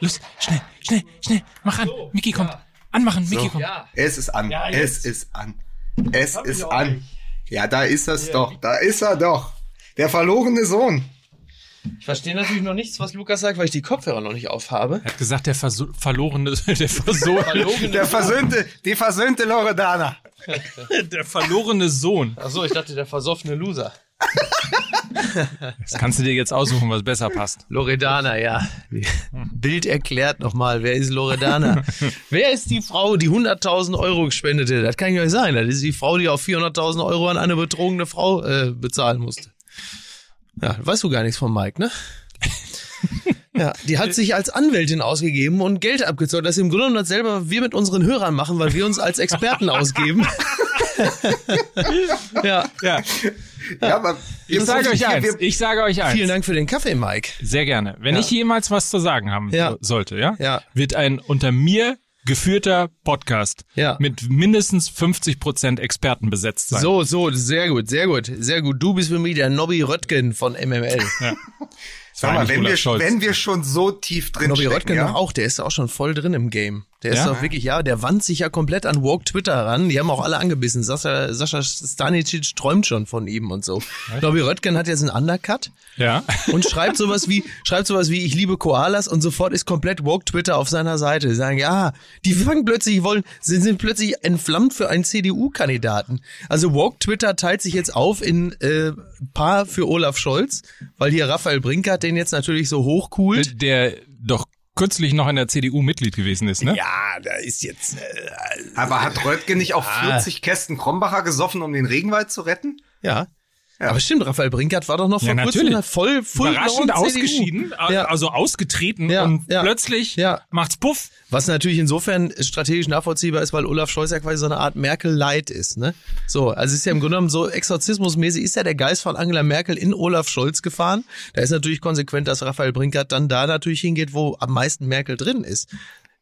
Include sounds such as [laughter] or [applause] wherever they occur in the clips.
los, schnell, schnell, schnell, mach an. Mickey kommt. Anmachen, Mickey kommt. Ja. Es ist an. Ja, es ist an. Es Hab ist an. nicht. Ja, da ist es doch. Da ist er doch. Der verlorene Sohn. Ich verstehe natürlich noch nichts, was Lukas sagt, weil ich die Kopfhörer noch nicht aufhabe. Er hat gesagt, der Verso verlorene, [laughs] der verso Der versöhnte, die versöhnte Loredana. [laughs] der verlorene Sohn. Achso, ich dachte, der versoffene Loser. Das kannst du dir jetzt aussuchen, was besser passt. Loredana, ja. Bild erklärt nochmal, wer ist Loredana? [laughs] wer ist die Frau, die 100.000 Euro gespendete? Das kann ja nicht sein. Das ist die Frau, die auf 400.000 Euro an eine betrogene Frau äh, bezahlen musste. Ja, weißt du gar nichts von Mike, ne? [laughs] Ja, die hat sich als Anwältin ausgegeben und Geld abgezahlt. Das ist im Grunde genommen dasselbe wir mit unseren Hörern machen, weil wir uns als Experten [laughs] ausgeben. [laughs] ja, Ja, Ja, aber ich sage euch eins. wir- Ich sage euch eins. vielen Dank für den Kaffee, Mike. Sehr gerne. Wenn Ja. ich jemals was zu sagen haben Ja. so- sollte, ja, Ja. wird ein unter mir geführter Podcast Ja. mit mindestens 50 Prozent Experten besetzt sein. So, so, sehr gut, sehr gut, sehr gut. Du bist für mich der Nobby Röttgen von MML. Ja. Sag mal, wenn Olaf wir, Scholz. wenn wir schon so tief drin Nobby stecken, Röttgen ja? auch, der ist auch schon voll drin im Game. Der ist Ja? doch wirklich, ja, der wandt sich ja komplett an Woke Twitter ran. Die haben auch alle angebissen. Sascha, Sascha Stanicic träumt schon von ihm und so. Nobby Röttgen hat jetzt einen Undercut Ja. und schreibt sowas wie, [laughs] schreibt sowas wie, ich liebe Koalas und sofort ist komplett Woke Twitter auf seiner Seite. Die sagen, ja, die fangen plötzlich, wollen, sind, sind plötzlich entflammt für einen CDU-Kandidaten. Also Woke Twitter teilt sich jetzt auf in äh, Paar für Olaf Scholz, weil hier Raphael Brinkert den jetzt natürlich so hochcoolt. Der doch kürzlich noch in der CDU Mitglied gewesen ist, ne? Ja, da ist jetzt, äh, Aber hat Röttgen nicht auch Ah. 40 Kästen Krombacher gesoffen, um den Regenwald zu retten? ja. Aber stimmt, Raphael Brinkert war doch noch vor Ja, kurzem voll, voll Überraschend ausgeschieden, Ja. also ausgetreten Ja, und ja. plötzlich Ja. macht's Puff. Was natürlich insofern strategisch nachvollziehbar ist, weil Olaf Scholz ja quasi so eine Art Merkel-Light ist, ne? So, also ist ja im Grunde genommen so exorzismusmäßig ist ja der Geist von Angela Merkel in Olaf Scholz gefahren. Da ist natürlich konsequent, dass Raphael Brinkert dann da natürlich hingeht, wo am meisten Merkel drin ist.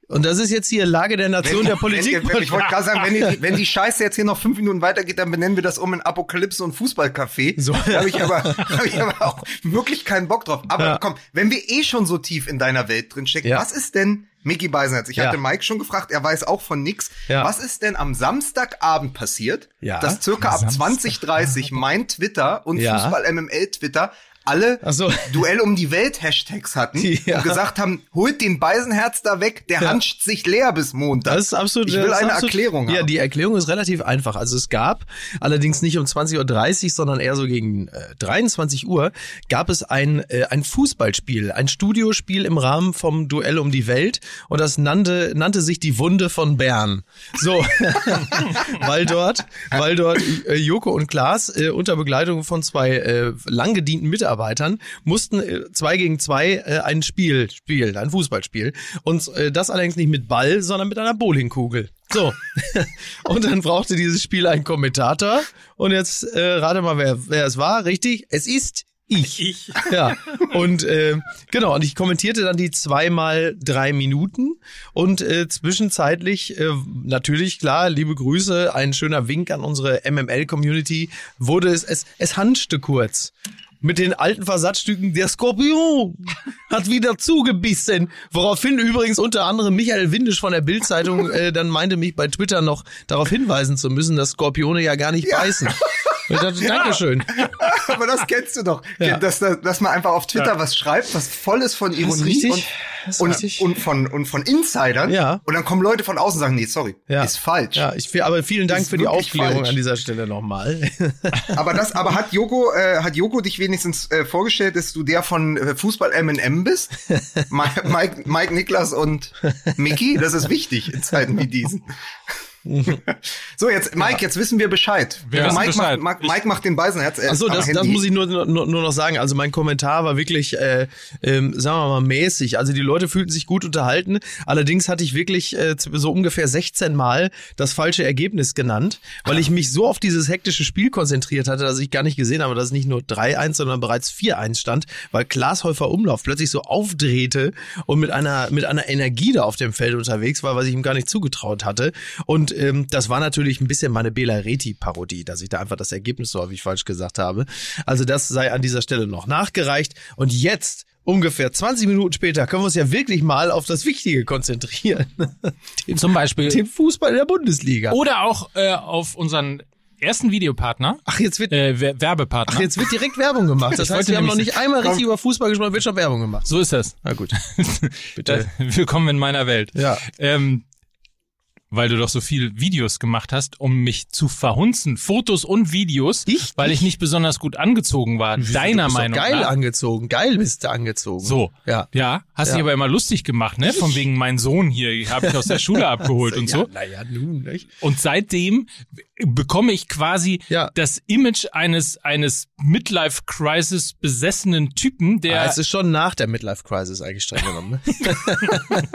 Und das ist jetzt hier Lage der Nation der Politik. Wenn, wenn, ich wollte gerade sagen, wenn die, wenn die Scheiße jetzt hier noch fünf Minuten weitergeht, dann benennen wir das um in Apokalypse und Fußballcafé. So. Da habe ich, aber [laughs] hab ich aber auch wirklich keinen Bock drauf. Aber Ja. komm, wenn wir eh schon so tief in deiner Welt drin stecken, Ja. was ist denn Mickey Beisenherz? Ich Ja. hatte Mike schon gefragt, er weiß auch von nix. Was ist denn am Samstagabend passiert, dass circa ab Samstag- 2030 mein Twitter und Ja. Alle so. Duell um die Welt Hashtags hatten [laughs] Ja. und gesagt haben, holt den Beisenherz da weg, der Ja. hanscht sich leer bis Montag. Das ist absolut. Ich will eine absolut, Erklärung Ja, haben. die Erklärung ist relativ einfach. Also es gab allerdings nicht um 20.30 Uhr, sondern eher so gegen äh, 23 Uhr gab es ein, äh, ein Fußballspiel, ein Studiospiel im Rahmen vom Duell um die Welt und das nannte, nannte sich die Wunde von Bern. So, [laughs] weil dort, weil dort äh, Joko und Klaas äh, unter Begleitung von zwei äh, lang gedienten Mitarbeitern mussten äh, zwei gegen zwei äh, ein Spiel spielen, ein Fußballspiel. Und äh, das allerdings nicht mit Ball, sondern mit einer Bowlingkugel. So. [laughs] und dann brauchte dieses Spiel einen Kommentator. Und jetzt äh, rate mal, wer, wer es war. Richtig? Es ist ich. Ich. [laughs] Ja, und äh, genau, und ich kommentierte dann die zweimal drei Minuten und äh, zwischenzeitlich, äh, natürlich, klar, liebe Grüße, ein schöner Wink an unsere MML-Community, wurde es, es, es hanschte kurz. Mit den alten Versatzstücken, der Skorpion hat wieder zugebissen. Woraufhin übrigens unter anderem Michael Windisch von der Bild-Zeitung äh, dann meinte, mich bei Twitter noch darauf hinweisen zu müssen, dass Skorpione ja gar nicht beißen. [laughs] Und ich dachte, Dankeschön. [laughs] Aber das kennst du doch, Ja. dass, dass, dass man einfach auf Twitter was schreibt, was voll ist von Ironie und, ist und, richtig. und von und von Insidern. Ja. Und dann kommen Leute von außen und sagen, nee, sorry, Ja. ist falsch. Ja, ich, aber vielen Dank Ist für die Aufklärung falsch. an dieser Stelle nochmal. [laughs] Aber das, aber hat Joko, äh, hat Joko dich wenigstens äh, vorgestellt, dass du der von äh, Fußball M&M bist? Mike, [laughs] Mike, Mike, Niklas und Mickey, das ist wichtig in Zeiten wie diesen. So, jetzt, Mike, jetzt wissen wir Bescheid. Wir wissen Mike, Bescheid. Macht, Mike, Mike macht den Beisenherz. äh, Achso, das, das muss ich nur, nur, nur noch sagen. Also mein Kommentar war wirklich, äh, ähm, sagen wir mal, mäßig. Also die Leute fühlten sich gut unterhalten. Allerdings hatte ich wirklich äh, so ungefähr 16 Mal das falsche Ergebnis genannt, weil ich mich so auf dieses hektische Spiel konzentriert hatte, dass ich gar nicht gesehen habe, dass es nicht nur 3-1, sondern bereits 4-1 stand, weil Klaas Häufer Umlauf plötzlich so aufdrehte und mit einer, mit einer Energie da auf dem Feld unterwegs war, was ich ihm gar nicht zugetraut hatte. Und ähm, das war natürlich ein bisschen meine Bela Reti-Parodie, dass ich da einfach das Ergebnis so häufig falsch gesagt habe. Also das sei an dieser Stelle noch nachgereicht. Und jetzt ungefähr 20 Minuten später können wir uns ja wirklich mal auf das Wichtige konzentrieren. [laughs] Den, Zum Beispiel. den Fußball in der Bundesliga. Oder auch äh, auf unseren ersten Videopartner, Ach, jetzt wird, äh, Wer- Werbepartner. ach, jetzt wird direkt Werbung gemacht. Das Ich heißt, wir haben noch nicht einmal richtig über Fußball gesprochen, wird schon Werbung gemacht. so ist das. Na gut. [laughs] Bitte. willkommen in meiner Welt. Ja. Ähm, weil du doch so viel Videos gemacht hast, um mich zu verhunzen. Fotos und Videos, Ich? weil ich nicht besonders gut angezogen war. Deiner du bist Meinung geil nach. angezogen. Geil bist du angezogen. So. Ja. Ja, hast Ja. dich aber immer lustig gemacht, ne? Von wegen mein Sohn hier, habe ich aus der Schule [laughs] abgeholt und ja, so. Naja, nun, nicht? Und seitdem bekomme ich quasi Ja. das Image eines eines Midlife Crisis besessenen Typen, der Ah, es ist schon nach der Midlife Crisis eigentlich streng genommen. Ne? [laughs]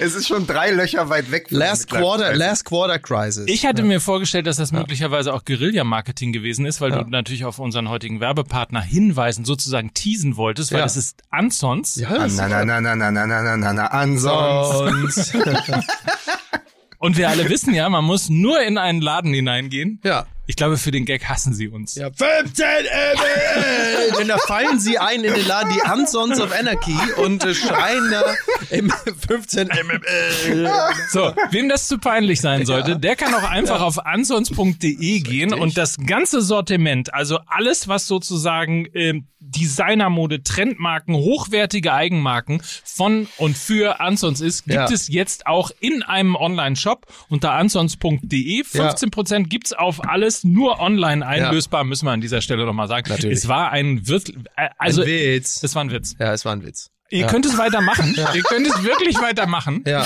Es ist schon drei Löcher weit weg. last Quarter, Crisis. Last Quarter Crisis. Ich hatte mir vorgestellt, dass das möglicherweise auch Guerilla-Marketing gewesen ist, weil Ja. du natürlich auf unseren heutigen Werbepartner hinweisen, sozusagen teasen wolltest, weil Ja. es ist Ansons. ja, das Na, na, na, na, na, na, na, na, na. [laughs] [laughs] und, wir alle wissen ja, man muss nur in einen Laden hineingehen. ja. Ich glaube, für den Gag hassen sie uns. Ja, 15 ml! Denn da fallen sie ein in den Laden, die Ansons of Anarchy und äh, schreien da im 15 ml. So, wem das zu peinlich sein sollte, der kann auch einfach auf ansons.de gehen und das ganze Sortiment, also alles, was sozusagen ähm, Designermode, Trendmarken, hochwertige Eigenmarken von und für Ansons ist, gibt Ja. es jetzt auch in einem Online-Shop unter ansons.de. 15% gibt's auf alles, nur online einlösbar, müssen wir an dieser Stelle nochmal sagen. Natürlich. Es war ein Wirt, äh, also Ein Witz. es war ein Witz. Ja, es war ein Witz. Ihr ja. könnt es weitermachen. [laughs] Ihr könnt es wirklich weitermachen. Ja,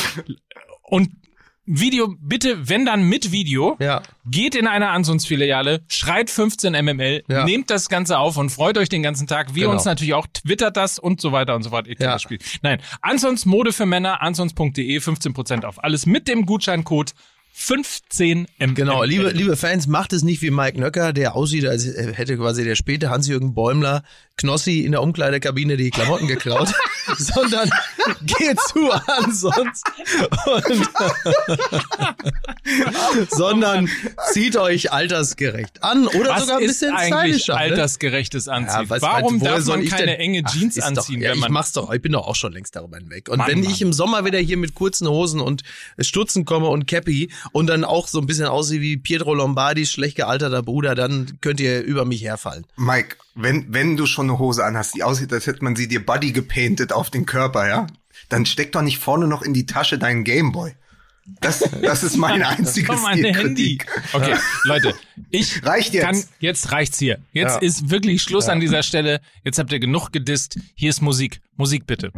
Und Video, bitte, wenn dann mit Video, ja. geht in eine Ansons-Filiale, schreit 15 mml, Ja. nehmt das Ganze auf und freut euch den ganzen Tag. Wir Genau. uns natürlich auch, twittert das und so weiter und so fort. Kennt Ja. das Spiel. Nein, Ansons Mode für Männer, ansons.de, 15% auf alles mit dem Gutscheincode 15 mml. Genau, liebe, liebe Fans, macht es nicht wie Mike Nöcker, der aussieht, als hätte quasi der späte Hans-Jürgen Bäumler Knossi in der Umkleidekabine die Klamotten geklaut, [laughs] sondern geht zu ansonsten und [laughs] sondern zieht euch altersgerecht an oder Was sogar ein ist bisschen eigentlich stylischer. ne? altersgerechtes Anziehen? weiß- Warum woher darf soll man ich keine denn- enge Ach, Jeans ist anziehen, Doch, ja, wenn ich man mach's doch, ich bin doch auch schon längst darüber hinweg. Und Mann, wenn Mann. ich im Sommer wieder hier mit kurzen Hosen und Stutzen komme und Cappy und dann auch so ein bisschen aussehe wie Pietro Lombardis schlecht gealterter Bruder, dann könnt ihr über mich herfallen. Mike, wenn, wenn du schon eine Hose anhast, die aussieht, als hätte man sie dir Buddy gepainted auf den Körper, ja? Dann steck doch nicht vorne noch in die Tasche deinen Gameboy. Das, das ist mein [laughs] einziges Komm, mein Handy. Kritik. Okay, Leute, ich [laughs] Reicht jetzt. kann, jetzt reicht's hier. Jetzt Ja. ist wirklich Schluss an dieser Stelle. Jetzt habt ihr genug gedisst. Hier ist Musik. Musik bitte.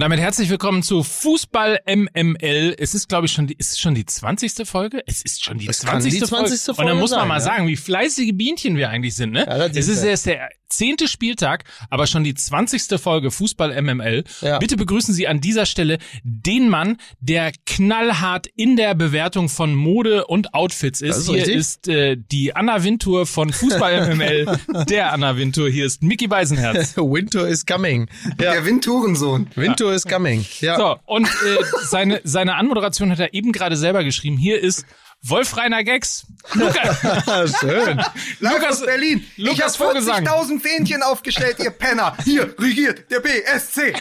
Und damit herzlich willkommen zu Fußball MML. Es ist, glaube ich, schon die, ist es schon die 20. Folge? Es ist schon die Es 20. kann die 20. Folge. Und dann muss man sein, mal ja. sagen, wie fleißige Bienchen wir eigentlich sind, ne? Ja, es ist erst der zehnte Spieltag, aber schon die 20. Folge Fußball MML. Ja. Bitte begrüßen Sie an dieser Stelle den Mann, der knallhart in der Bewertung von Mode und Outfits ist. Das ist Hier richtig. ist äh, die Anna Wintour von Fußball [laughs] MML. der Anna Wintour. Hier ist Mickey Beisenherz. [laughs] Winter is coming. Ja, Der Windturensohn. Winter is coming. Ja. So, und äh, seine, seine Anmoderation hat er eben gerade selber geschrieben. Hier ist Wolf Reiner Gags. Luca, [laughs] Schön. Lukas- aus Berlin. Lukas ich habe Vogelsang. 40.000 Fähnchen aufgestellt, ihr Penner. Hier regiert der BSC.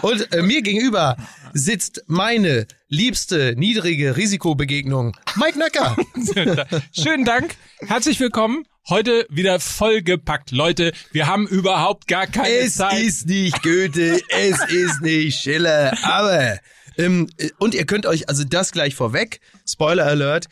Und äh, mir gegenüber sitzt meine liebste niedrige Risikobegegnung, Mike Nöcker. [laughs] Schönen Dank. Herzlich willkommen. Heute wieder vollgepackt. Leute, wir haben überhaupt gar keine Es Zeit. ist nicht Goethe, es ist nicht Schiller, aber ähm, äh, und ihr könnt euch also das gleich vorweg, Spoiler Alert,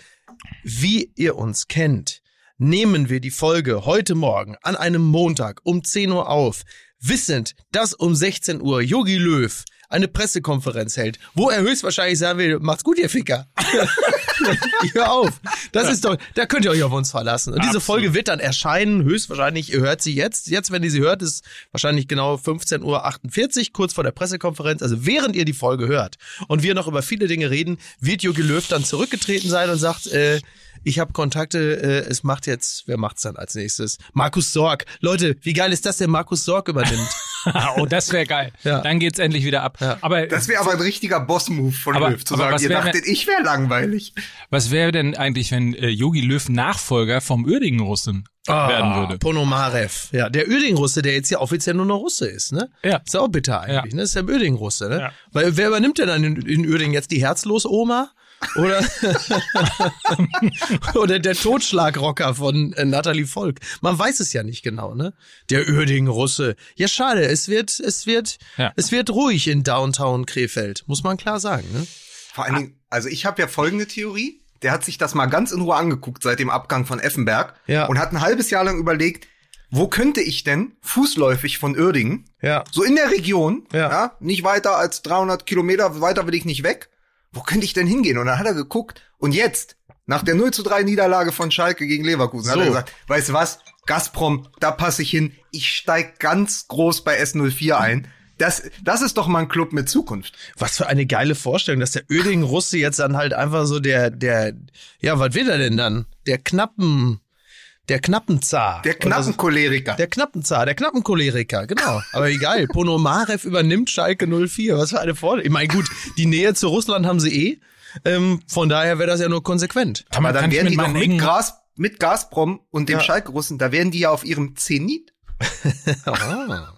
wie ihr uns kennt, nehmen wir die Folge heute Morgen an einem Montag um 10 Uhr auf, wissend, dass um 16 Uhr Yogi Löw eine Pressekonferenz hält, wo er höchstwahrscheinlich sagen will, macht's gut, ihr Ficker. [laughs] [laughs] Hör auf. Das ist doch, da könnt ihr euch auf uns verlassen. Und diese Absolut. Folge wird dann erscheinen, höchstwahrscheinlich, ihr hört sie jetzt. Jetzt, wenn ihr sie hört, ist wahrscheinlich genau 15.48 Uhr, kurz vor der Pressekonferenz. Also während ihr die Folge hört und wir noch über viele Dinge reden, wird Jogi Löw dann zurückgetreten sein und sagt, äh, ich habe Kontakte, äh, es macht jetzt, wer macht's dann als nächstes? Markus Sorg. Leute, wie geil ist das, der Markus Sorg übernimmt? [laughs] [laughs] oh, das wäre geil. Ja. Dann geht's endlich wieder ab. Ja. Aber Das wäre aber ein richtiger Boss-Move von Aber- Löw, zu aber sagen, was ihr wär, dachtet, ich wäre langweilig. was wäre denn eigentlich, wenn äh, Yogi Löw Nachfolger vom Uerdingen-Russen werden würde? Ponomarev. Ja, der Öding-Russe, der jetzt ja offiziell nur noch Russe ist, ne? Ja. Ist auch bitter eigentlich, Ja. ne? Ist der Öding-Russe, ne? Ja. Weil wer übernimmt denn dann in, in Öding jetzt die Herzlos-Oma? Oder, [laughs] oder der Totschlagrocker von äh, Natalie Volk. Man weiß es ja nicht genau, ne? Der Öding-Russe. Ja, schade. Es wird, es wird, Ja. es wird ruhig in Downtown Krefeld. Muss man klar sagen, ne? Vor allen Dingen, also ich habe ja folgende Theorie. Der hat sich das mal ganz in Ruhe angeguckt seit dem Abgang von Effenberg Ja. und hat ein halbes Jahr lang überlegt, wo könnte ich denn fußläufig von Uerdingen, Ja. so in der Region, Ja. ja. nicht weiter als 300 Kilometer, weiter will ich nicht weg, wo könnte ich denn hingehen? Und dann hat er geguckt und jetzt, nach der 0 zu 3 Niederlage von Schalke gegen Leverkusen, hat So. er gesagt, weißt du was, Gazprom, da passe ich hin, ich steig ganz groß bei S04 ein. Das, das ist doch mal ein Club mit Zukunft. Was für eine geile Vorstellung, dass der Öding-Russe jetzt dann halt einfach so der, der, ja, was wird er denn dann? Der knappen, der knappen Zar. Der knappen Choleriker. Der Knappenzar, der Knappencholeriker, genau. Aber geil. [laughs] Ponomarev übernimmt Schalke 04. Was für eine Vorstellung. Ich meine, gut, die Nähe zu Russland haben sie eh. Ähm, von daher wäre das ja nur konsequent. Aber dann kann ich wären mit die doch meinen mit, Gras, mit Gazprom und dem Ja. Schalke-Russen, da wären die ja auf ihrem Zenit. [laughs] Ah.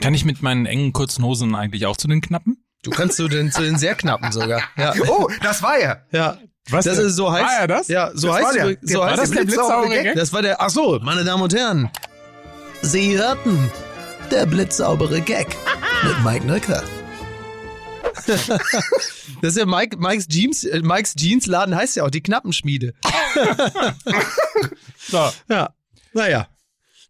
kann ich mit meinen engen kurzen Hosen eigentlich auch zu den Knappen? Du kannst zu den, zu den sehr knappen sogar. Ja. Oh, das war er. Ja. Was das denn? ist so heißt. War er das? Ja, so Das heißt war der. so war heißt das der blitzsaubere Gag? Gag? Das war der, ach so, meine Damen und Herren. Sie hörten der blitzsaubere Gag [laughs] mit Mike Nöcker. [laughs] Das ist ja Mike, Mike's Jeans, äh, Mike's Jeans Laden heißt ja auch die Knappenschmiede. [laughs] So. Ja, naja.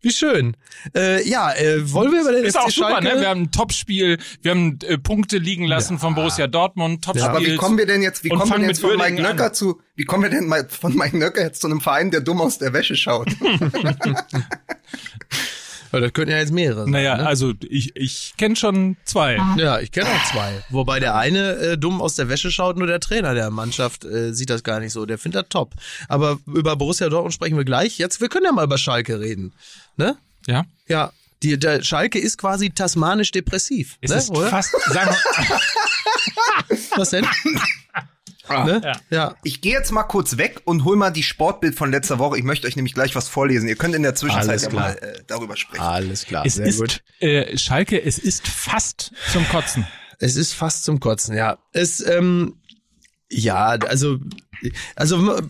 Wie schön. Äh, ja, äh, wollen wir über den Ist FC auch super, Schalke? ne? Wir haben ein Topspiel, wir haben äh, Punkte liegen lassen von Borussia Dortmund, Topspiel. Aber wie kommen wir denn jetzt, wie kommen wir denn jetzt von Mike an. Nöcker zu, wie kommen wir denn mal von Mike Nöcker jetzt zu einem Verein, der dumm aus der Wäsche schaut? [laughs] [laughs] Ja, das könnten ja jetzt mehrere sein. Naja, ne? also ich, ich kenne schon zwei. Ja, ich kenne auch zwei. Wobei der eine äh, dumm aus der Wäsche schaut, nur der Trainer der Mannschaft äh, sieht das gar nicht so. Der findet das top. Aber über Borussia Dortmund sprechen wir gleich. Jetzt, wir können ja mal über Schalke reden. Ne? Ja. Ja, die, der Schalke ist quasi tasmanisch depressiv. Es ne? ist oder? fast, sagen wir, [laughs] Was denn? Ne? ja. ja. Ich gehe jetzt mal kurz weg und hol mal die Sportbild von letzter Woche. Ich möchte euch nämlich gleich was vorlesen. Ihr könnt in der Zwischenzeit Alles ja mal äh, darüber sprechen. Alles klar, es ist, äh, Schalke, es ist fast zum Kotzen. Es ist fast zum Kotzen, ja. Es, ähm, ja, also, also,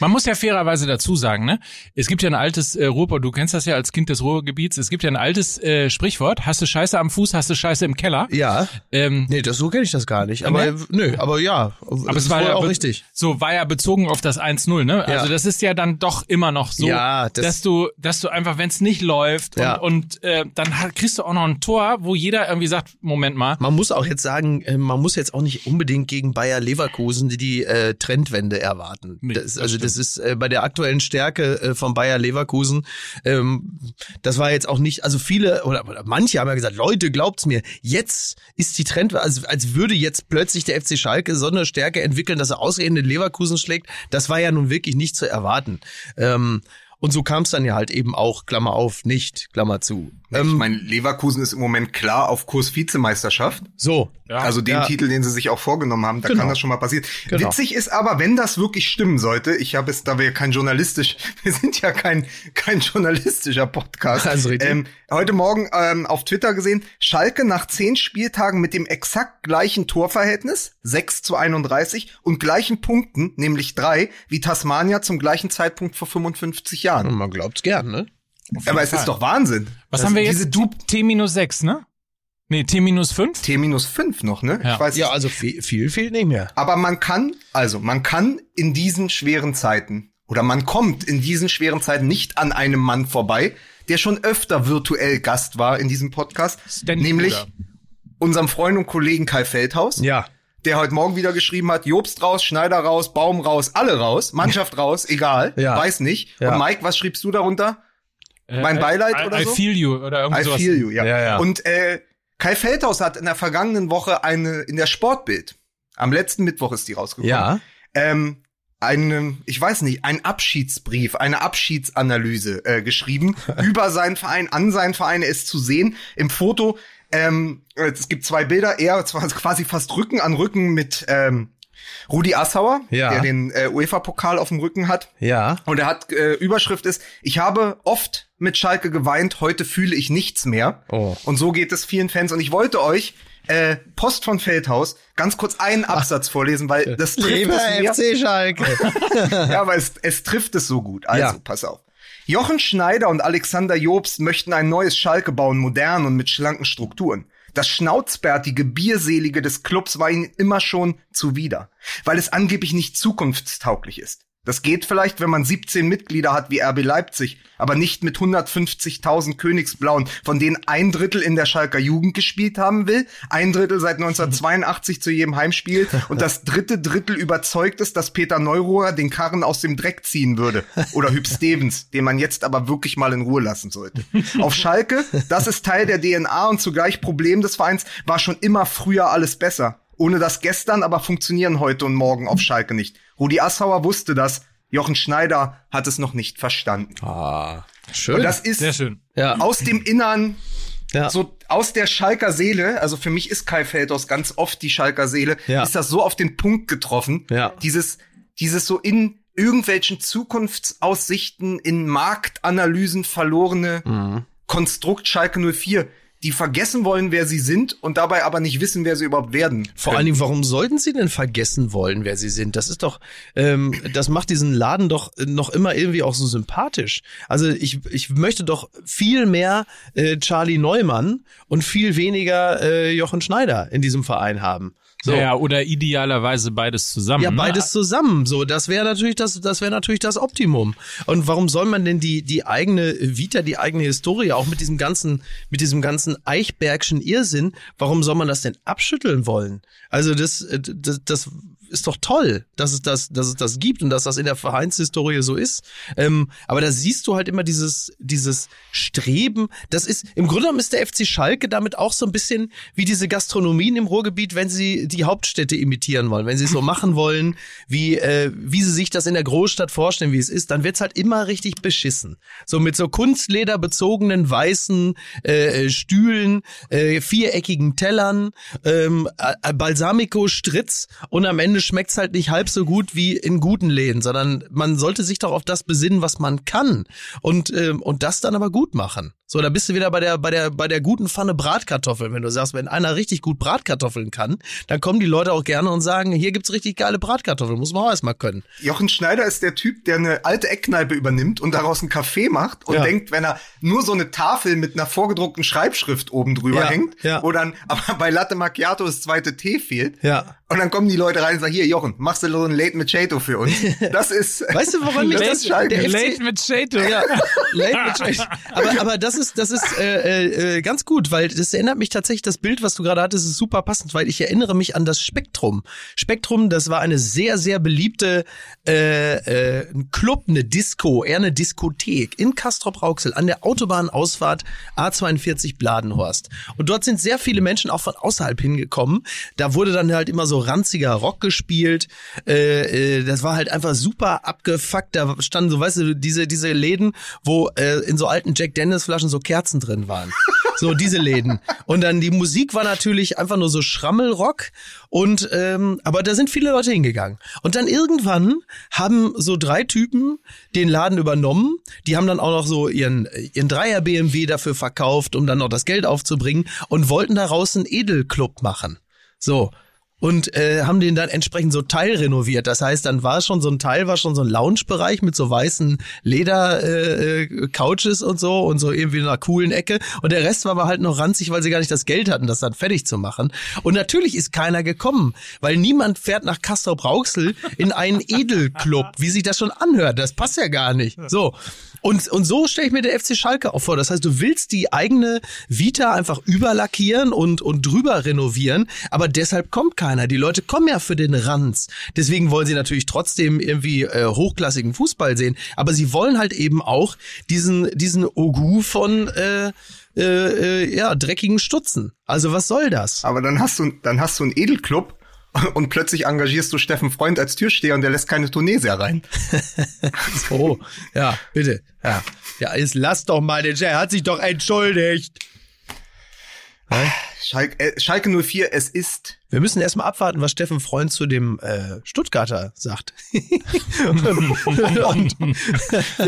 Man muss ja fairerweise dazu sagen, ne? Es gibt ja ein altes äh, Ruhrpott, du kennst das ja als Kind des Ruhrgebiets, es gibt ja ein altes äh, Sprichwort, hast du Scheiße am Fuß, hast du Scheiße im Keller. ja. Ähm, Nee, das so kenne ich das gar nicht. Aber, nö, aber ja. aber es war ja auch richtig. So war ja bezogen auf das 1-0, ne? Also Ja. das ist ja dann doch immer noch so, Ja, das- dass du, dass du einfach, wenn es nicht läuft Ja. und, und äh, dann hat, kriegst du auch noch ein Tor, wo jeder irgendwie sagt, Moment mal, Man muss auch jetzt sagen, äh, man muss jetzt auch nicht unbedingt gegen Bayer Leverkusen die, die äh, Trendwende erwarten. Nee, das also das ist äh, bei der aktuellen Stärke äh, von Bayer Leverkusen. Ähm, das war jetzt auch nicht, also viele oder, oder manche haben ja gesagt, Leute, glaubt's mir, jetzt ist die Trendwende, also als würde jetzt plötzlich der FC Schalke so eine Stärke entwickeln, dass er ausgerechnet Leverkusen schlägt. Das war ja nun wirklich nicht zu erwarten. Ähm, und so kam es dann ja halt eben auch, Klammer auf, nicht, Klammer zu. Ich Ähm, meine, Leverkusen ist im Moment klar auf Kurs Vizemeisterschaft. so, Ja. also den ja. Titel, den sie sich auch vorgenommen haben, da Genau. kann das schon mal passieren. Genau. Witzig ist aber, wenn das wirklich stimmen sollte, ich habe es, da wir kein journalistisch, [laughs] wir sind ja kein kein journalistischer Podcast. Also ähm, heute Morgen ähm, auf Twitter gesehen, Schalke nach zehn Spieltagen mit dem exakt gleichen Torverhältnis, 6 zu 31, und gleichen Punkten, nämlich drei, wie Tasmania zum gleichen Zeitpunkt vor 55 Jahren. man glaubt's gern, ne? Aber es Fall. ist doch Wahnsinn. was Das- haben wir jetzt? Diese du T minus 6, ne? Nee, T minus 5? T minus 5 noch, ne? Ja. Ich weiß Ja, also viel, viel fehlt nicht mehr. Aber man kann, also man kann in diesen schweren Zeiten oder man kommt in diesen schweren Zeiten nicht an einem Mann vorbei, der schon öfter virtuell Gast war in diesem Podcast, Ständig, nämlich Bruder. unserem Freund und Kollegen Kai Feldhaus, Ja. der heute Morgen wieder geschrieben hat, Jobst raus, Schneider raus, Baum raus, alle raus, Mannschaft [laughs] raus, egal, Ja. weiß nicht. Ja. Und Mike, was schriebst du darunter? Mein Äh, Beileid I, oder I so? feel you oder irgendwie I sowas. feel you, ja. Ja, ja. Und äh, Kai Feldhaus hat in der vergangenen Woche eine in der Sportbild, am letzten Mittwoch ist die rausgekommen, Ja. ähm, einen, ich weiß nicht, einen Abschiedsbrief, eine Abschiedsanalyse äh, geschrieben [laughs] über seinen Verein, an seinen Verein. Er ist zu sehen im Foto. Ähm, es gibt zwei Bilder, er [laughs] zwar quasi fast Rücken an Rücken mit ähm, Rudi Assauer, Ja. der den äh, UEFA-Pokal auf dem Rücken hat. Ja. Und er hat, äh, Überschrift ist, ich habe oft mit Schalke geweint, heute fühle ich nichts mehr. Oh. Und so geht es vielen Fans. Und ich wollte euch äh, Post von Feldhaus ganz kurz einen Absatz vorlesen, weil [laughs] das trifft Lieber es mir. FC Schalke. Ja, aber es, es trifft es so gut. Also, Ja. pass auf. Jochen Schneider und Alexander Jobst möchten ein neues Schalke bauen, modern und mit schlanken Strukturen. Das schnauzbärtige, bierselige des Clubs war ihnen immer schon zuwider, weil es angeblich nicht zukunftstauglich ist. Das geht vielleicht, wenn man 17 Mitglieder hat wie RB Leipzig, aber nicht mit 150.000 Königsblauen, von denen ein Drittel in der Schalker Jugend gespielt haben will, ein Drittel seit 1982 zu jedem Heimspiel und das dritte Drittel überzeugt ist, dass Peter Neurohrer den Karren aus dem Dreck ziehen würde. Oder Hüb Stevens, den man jetzt aber wirklich mal in Ruhe lassen sollte. Auf Schalke, das ist Teil der DNA und zugleich Problem des Vereins, war schon immer früher alles besser. Ohne das gestern aber funktionieren heute und morgen auf Schalke nicht. Rudi Assauer wusste das. Jochen Schneider hat es noch nicht verstanden. Ah, schön. Und das ist Sehr schön. ja. aus dem Innern, ja. so aus der Schalker Seele, also für mich ist Kai Feldhaus ganz oft die Schalker Seele, Ja. ist das so auf den Punkt getroffen. Ja. Dieses, dieses so in irgendwelchen Zukunftsaussichten, in Marktanalysen verlorene Mhm. Konstrukt Schalke 04, die vergessen wollen, wer sie sind und dabei aber nicht wissen, wer sie überhaupt werden. Vor allen Dingen, warum sollten sie denn vergessen wollen, wer sie sind? Das ist doch, ähm, das macht diesen Laden doch noch immer irgendwie auch so sympathisch. Also ich, ich möchte doch viel mehr äh, Charlie Neumann und viel weniger äh, Jochen Schneider in diesem Verein haben. So. Ja, oder idealerweise beides zusammen. Ja, ne? beides zusammen. So, das wäre natürlich das, das wäre natürlich das Optimum. Und warum soll man denn die die eigene Vita, die eigene Historie, auch mit diesem ganzen mit diesem ganzen Eichbergschen Irrsinn, warum soll man das denn abschütteln wollen? Also das äh, das, das ist doch toll, dass es das, dass es das gibt und dass das in der Vereinshistorie so ist. Ähm, aber da siehst du halt immer dieses, dieses Streben. Das ist, im Grunde genommen ist der FC Schalke damit auch so ein bisschen wie diese Gastronomien im Ruhrgebiet, wenn sie die Hauptstädte imitieren wollen, wenn sie es so [laughs] machen wollen, wie, äh, wie sie sich das in der Großstadt vorstellen, wie es ist, dann wird's halt immer richtig beschissen. So mit so Kunstleder bezogenen weißen äh, Stühlen, äh, viereckigen Tellern, ähm, äh, Balsamico Stritz und am Ende schmeckt's halt nicht halb so gut wie in guten Läden, sondern man sollte sich doch auf das besinnen, was man kann und ähm, und das dann aber gut machen. So, da bist du wieder bei der bei der bei der guten Pfanne Bratkartoffeln, wenn du sagst, wenn einer richtig gut Bratkartoffeln kann, dann kommen die Leute auch gerne und sagen, hier gibt's richtig geile Bratkartoffeln, muss man auch erstmal können. Jochen Schneider ist der Typ, der eine alte Eckkneipe übernimmt und daraus einen Kaffee macht und Ja. denkt, wenn er nur so eine Tafel mit einer vorgedruckten Schreibschrift oben drüber Ja, hängt, ja. wo dann aber bei Latte Macchiato das zweite T fehlt. Ja. Und dann kommen die Leute rein und sagen, hier, Jochen, machst du so ein Late Machado für uns? [laughs] Das ist, Weißt du, woran mich [laughs] das Late mit Shato. Ja, late [laughs] Trash. aber, aber das ist, das ist äh, äh, ganz gut, weil das erinnert mich tatsächlich, das Bild, was du gerade hattest, ist super passend, weil ich erinnere mich an das Spektrum. Spektrum, das war eine sehr, sehr beliebte äh, äh, ein Club, eine Disco, eher eine Diskothek in Castrop-Rauxel an der Autobahnausfahrt A42 Bladenhorst. Und dort sind sehr viele Menschen auch von außerhalb hingekommen. Da wurde dann halt immer so ranziger Rock gespielt. Äh, äh, das war halt einfach super abgefuckt. Da standen so, weißt du, diese, diese Läden, wo äh, in so alten Jack Dennis Flaschen so Kerzen drin waren. So diese Läden. Und dann die Musik war natürlich einfach nur so Schrammelrock. Und ähm, aber da sind viele Leute hingegangen. Und dann irgendwann haben so drei Typen den Laden übernommen. Die haben dann auch noch so ihren ihren Dreier BMW dafür verkauft, um dann noch das Geld aufzubringen und wollten daraus einen Edelclub machen. So. Und äh, haben den dann entsprechend so teilrenoviert. Das heißt, dann war schon so ein Teil, war schon so ein Loungebereich mit so weißen Leder äh, äh, und so und so irgendwie in einer coolen Ecke. Und der Rest war aber halt noch ranzig, weil sie gar nicht das Geld hatten, das dann fertig zu machen. Und natürlich ist keiner gekommen, weil niemand fährt nach Castrop Rauxel in einen Edelclub, wie sich das schon anhört. Das passt ja gar nicht. So. Und, und so stelle ich mir der FC Schalke auch vor. Das heißt, du willst die eigene Vita einfach überlackieren und, und drüber renovieren, aber deshalb kommt keiner. Die Leute kommen ja für den Ranz. Deswegen wollen sie natürlich trotzdem irgendwie äh, hochklassigen Fußball sehen, aber sie wollen halt eben auch diesen, diesen Ogu von äh, äh, äh, ja, dreckigen Stutzen. Also was soll das? Aber dann hast du, dann hast du einen Edelclub [laughs] und plötzlich engagierst du Steffen Freund als Türsteher und der lässt keine Tunesier rein. so, [laughs] ja, bitte. Ja, ja jetzt lass doch mal den Er hat sich doch entschuldigt. Schalke, äh, Schalke 04, es ist. Wir müssen erstmal abwarten, was Steffen Freund zu dem äh, Stuttgarter sagt. [laughs]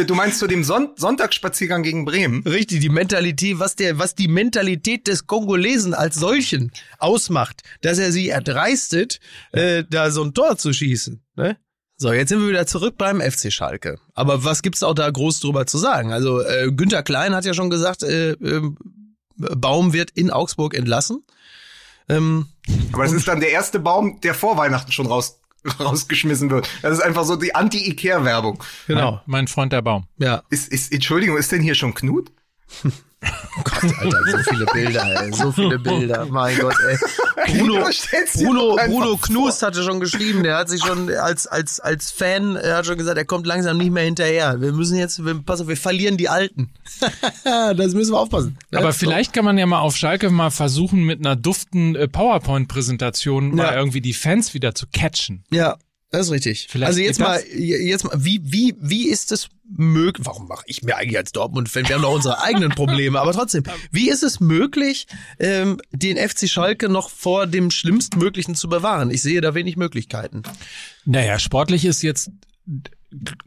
du meinst zu dem Son Sonntagsspaziergang gegen Bremen? Richtig, die Mentalität, was der, was die Mentalität des Kongolesen als solchen ausmacht, dass er sie erdreistet, äh, da so ein Tor zu schießen. Ne? So, jetzt sind wir wieder zurück beim FC Schalke. Aber was gibt's auch da groß drüber zu sagen? Also äh, Günther Klein hat ja schon gesagt, äh, äh, Baum wird in Augsburg entlassen. Ähm, Aber es ist dann der erste Baum, der vor Weihnachten schon raus rausgeschmissen wird. Das ist einfach so die Anti-Ikea-Werbung. Genau. Mein, mein, Freund der Baum. Ja. Ist, ist, Entschuldigung, ist denn hier schon Knut? [laughs] Oh Gott, Alter, so viele Bilder, ey, so viele Bilder. Mein Gott, ey. Bruno, Bruno, Bruno Knust hatte schon geschrieben, der hat sich schon als, als, als Fan, er hat schon gesagt, er kommt langsam nicht mehr hinterher. Wir müssen jetzt, wir, pass auf, wir verlieren die Alten. [laughs] das müssen wir aufpassen. Aber vielleicht kann man ja mal auf Schalke mal versuchen, mit einer duften äh, PowerPoint-Präsentation ja. mal irgendwie die Fans wieder zu catchen. Ja, das ist richtig. Vielleicht also jetzt mal, jetzt mal, wie, wie, wie ist es möglich? Warum mache ich mir eigentlich als Dortmund-Fan? Wir haben doch unsere eigenen [laughs] Probleme, aber trotzdem, wie ist es möglich, ähm, den FC Schalke noch vor dem Schlimmstmöglichen zu bewahren? Ich sehe da wenig Möglichkeiten. Naja, sportlich ist jetzt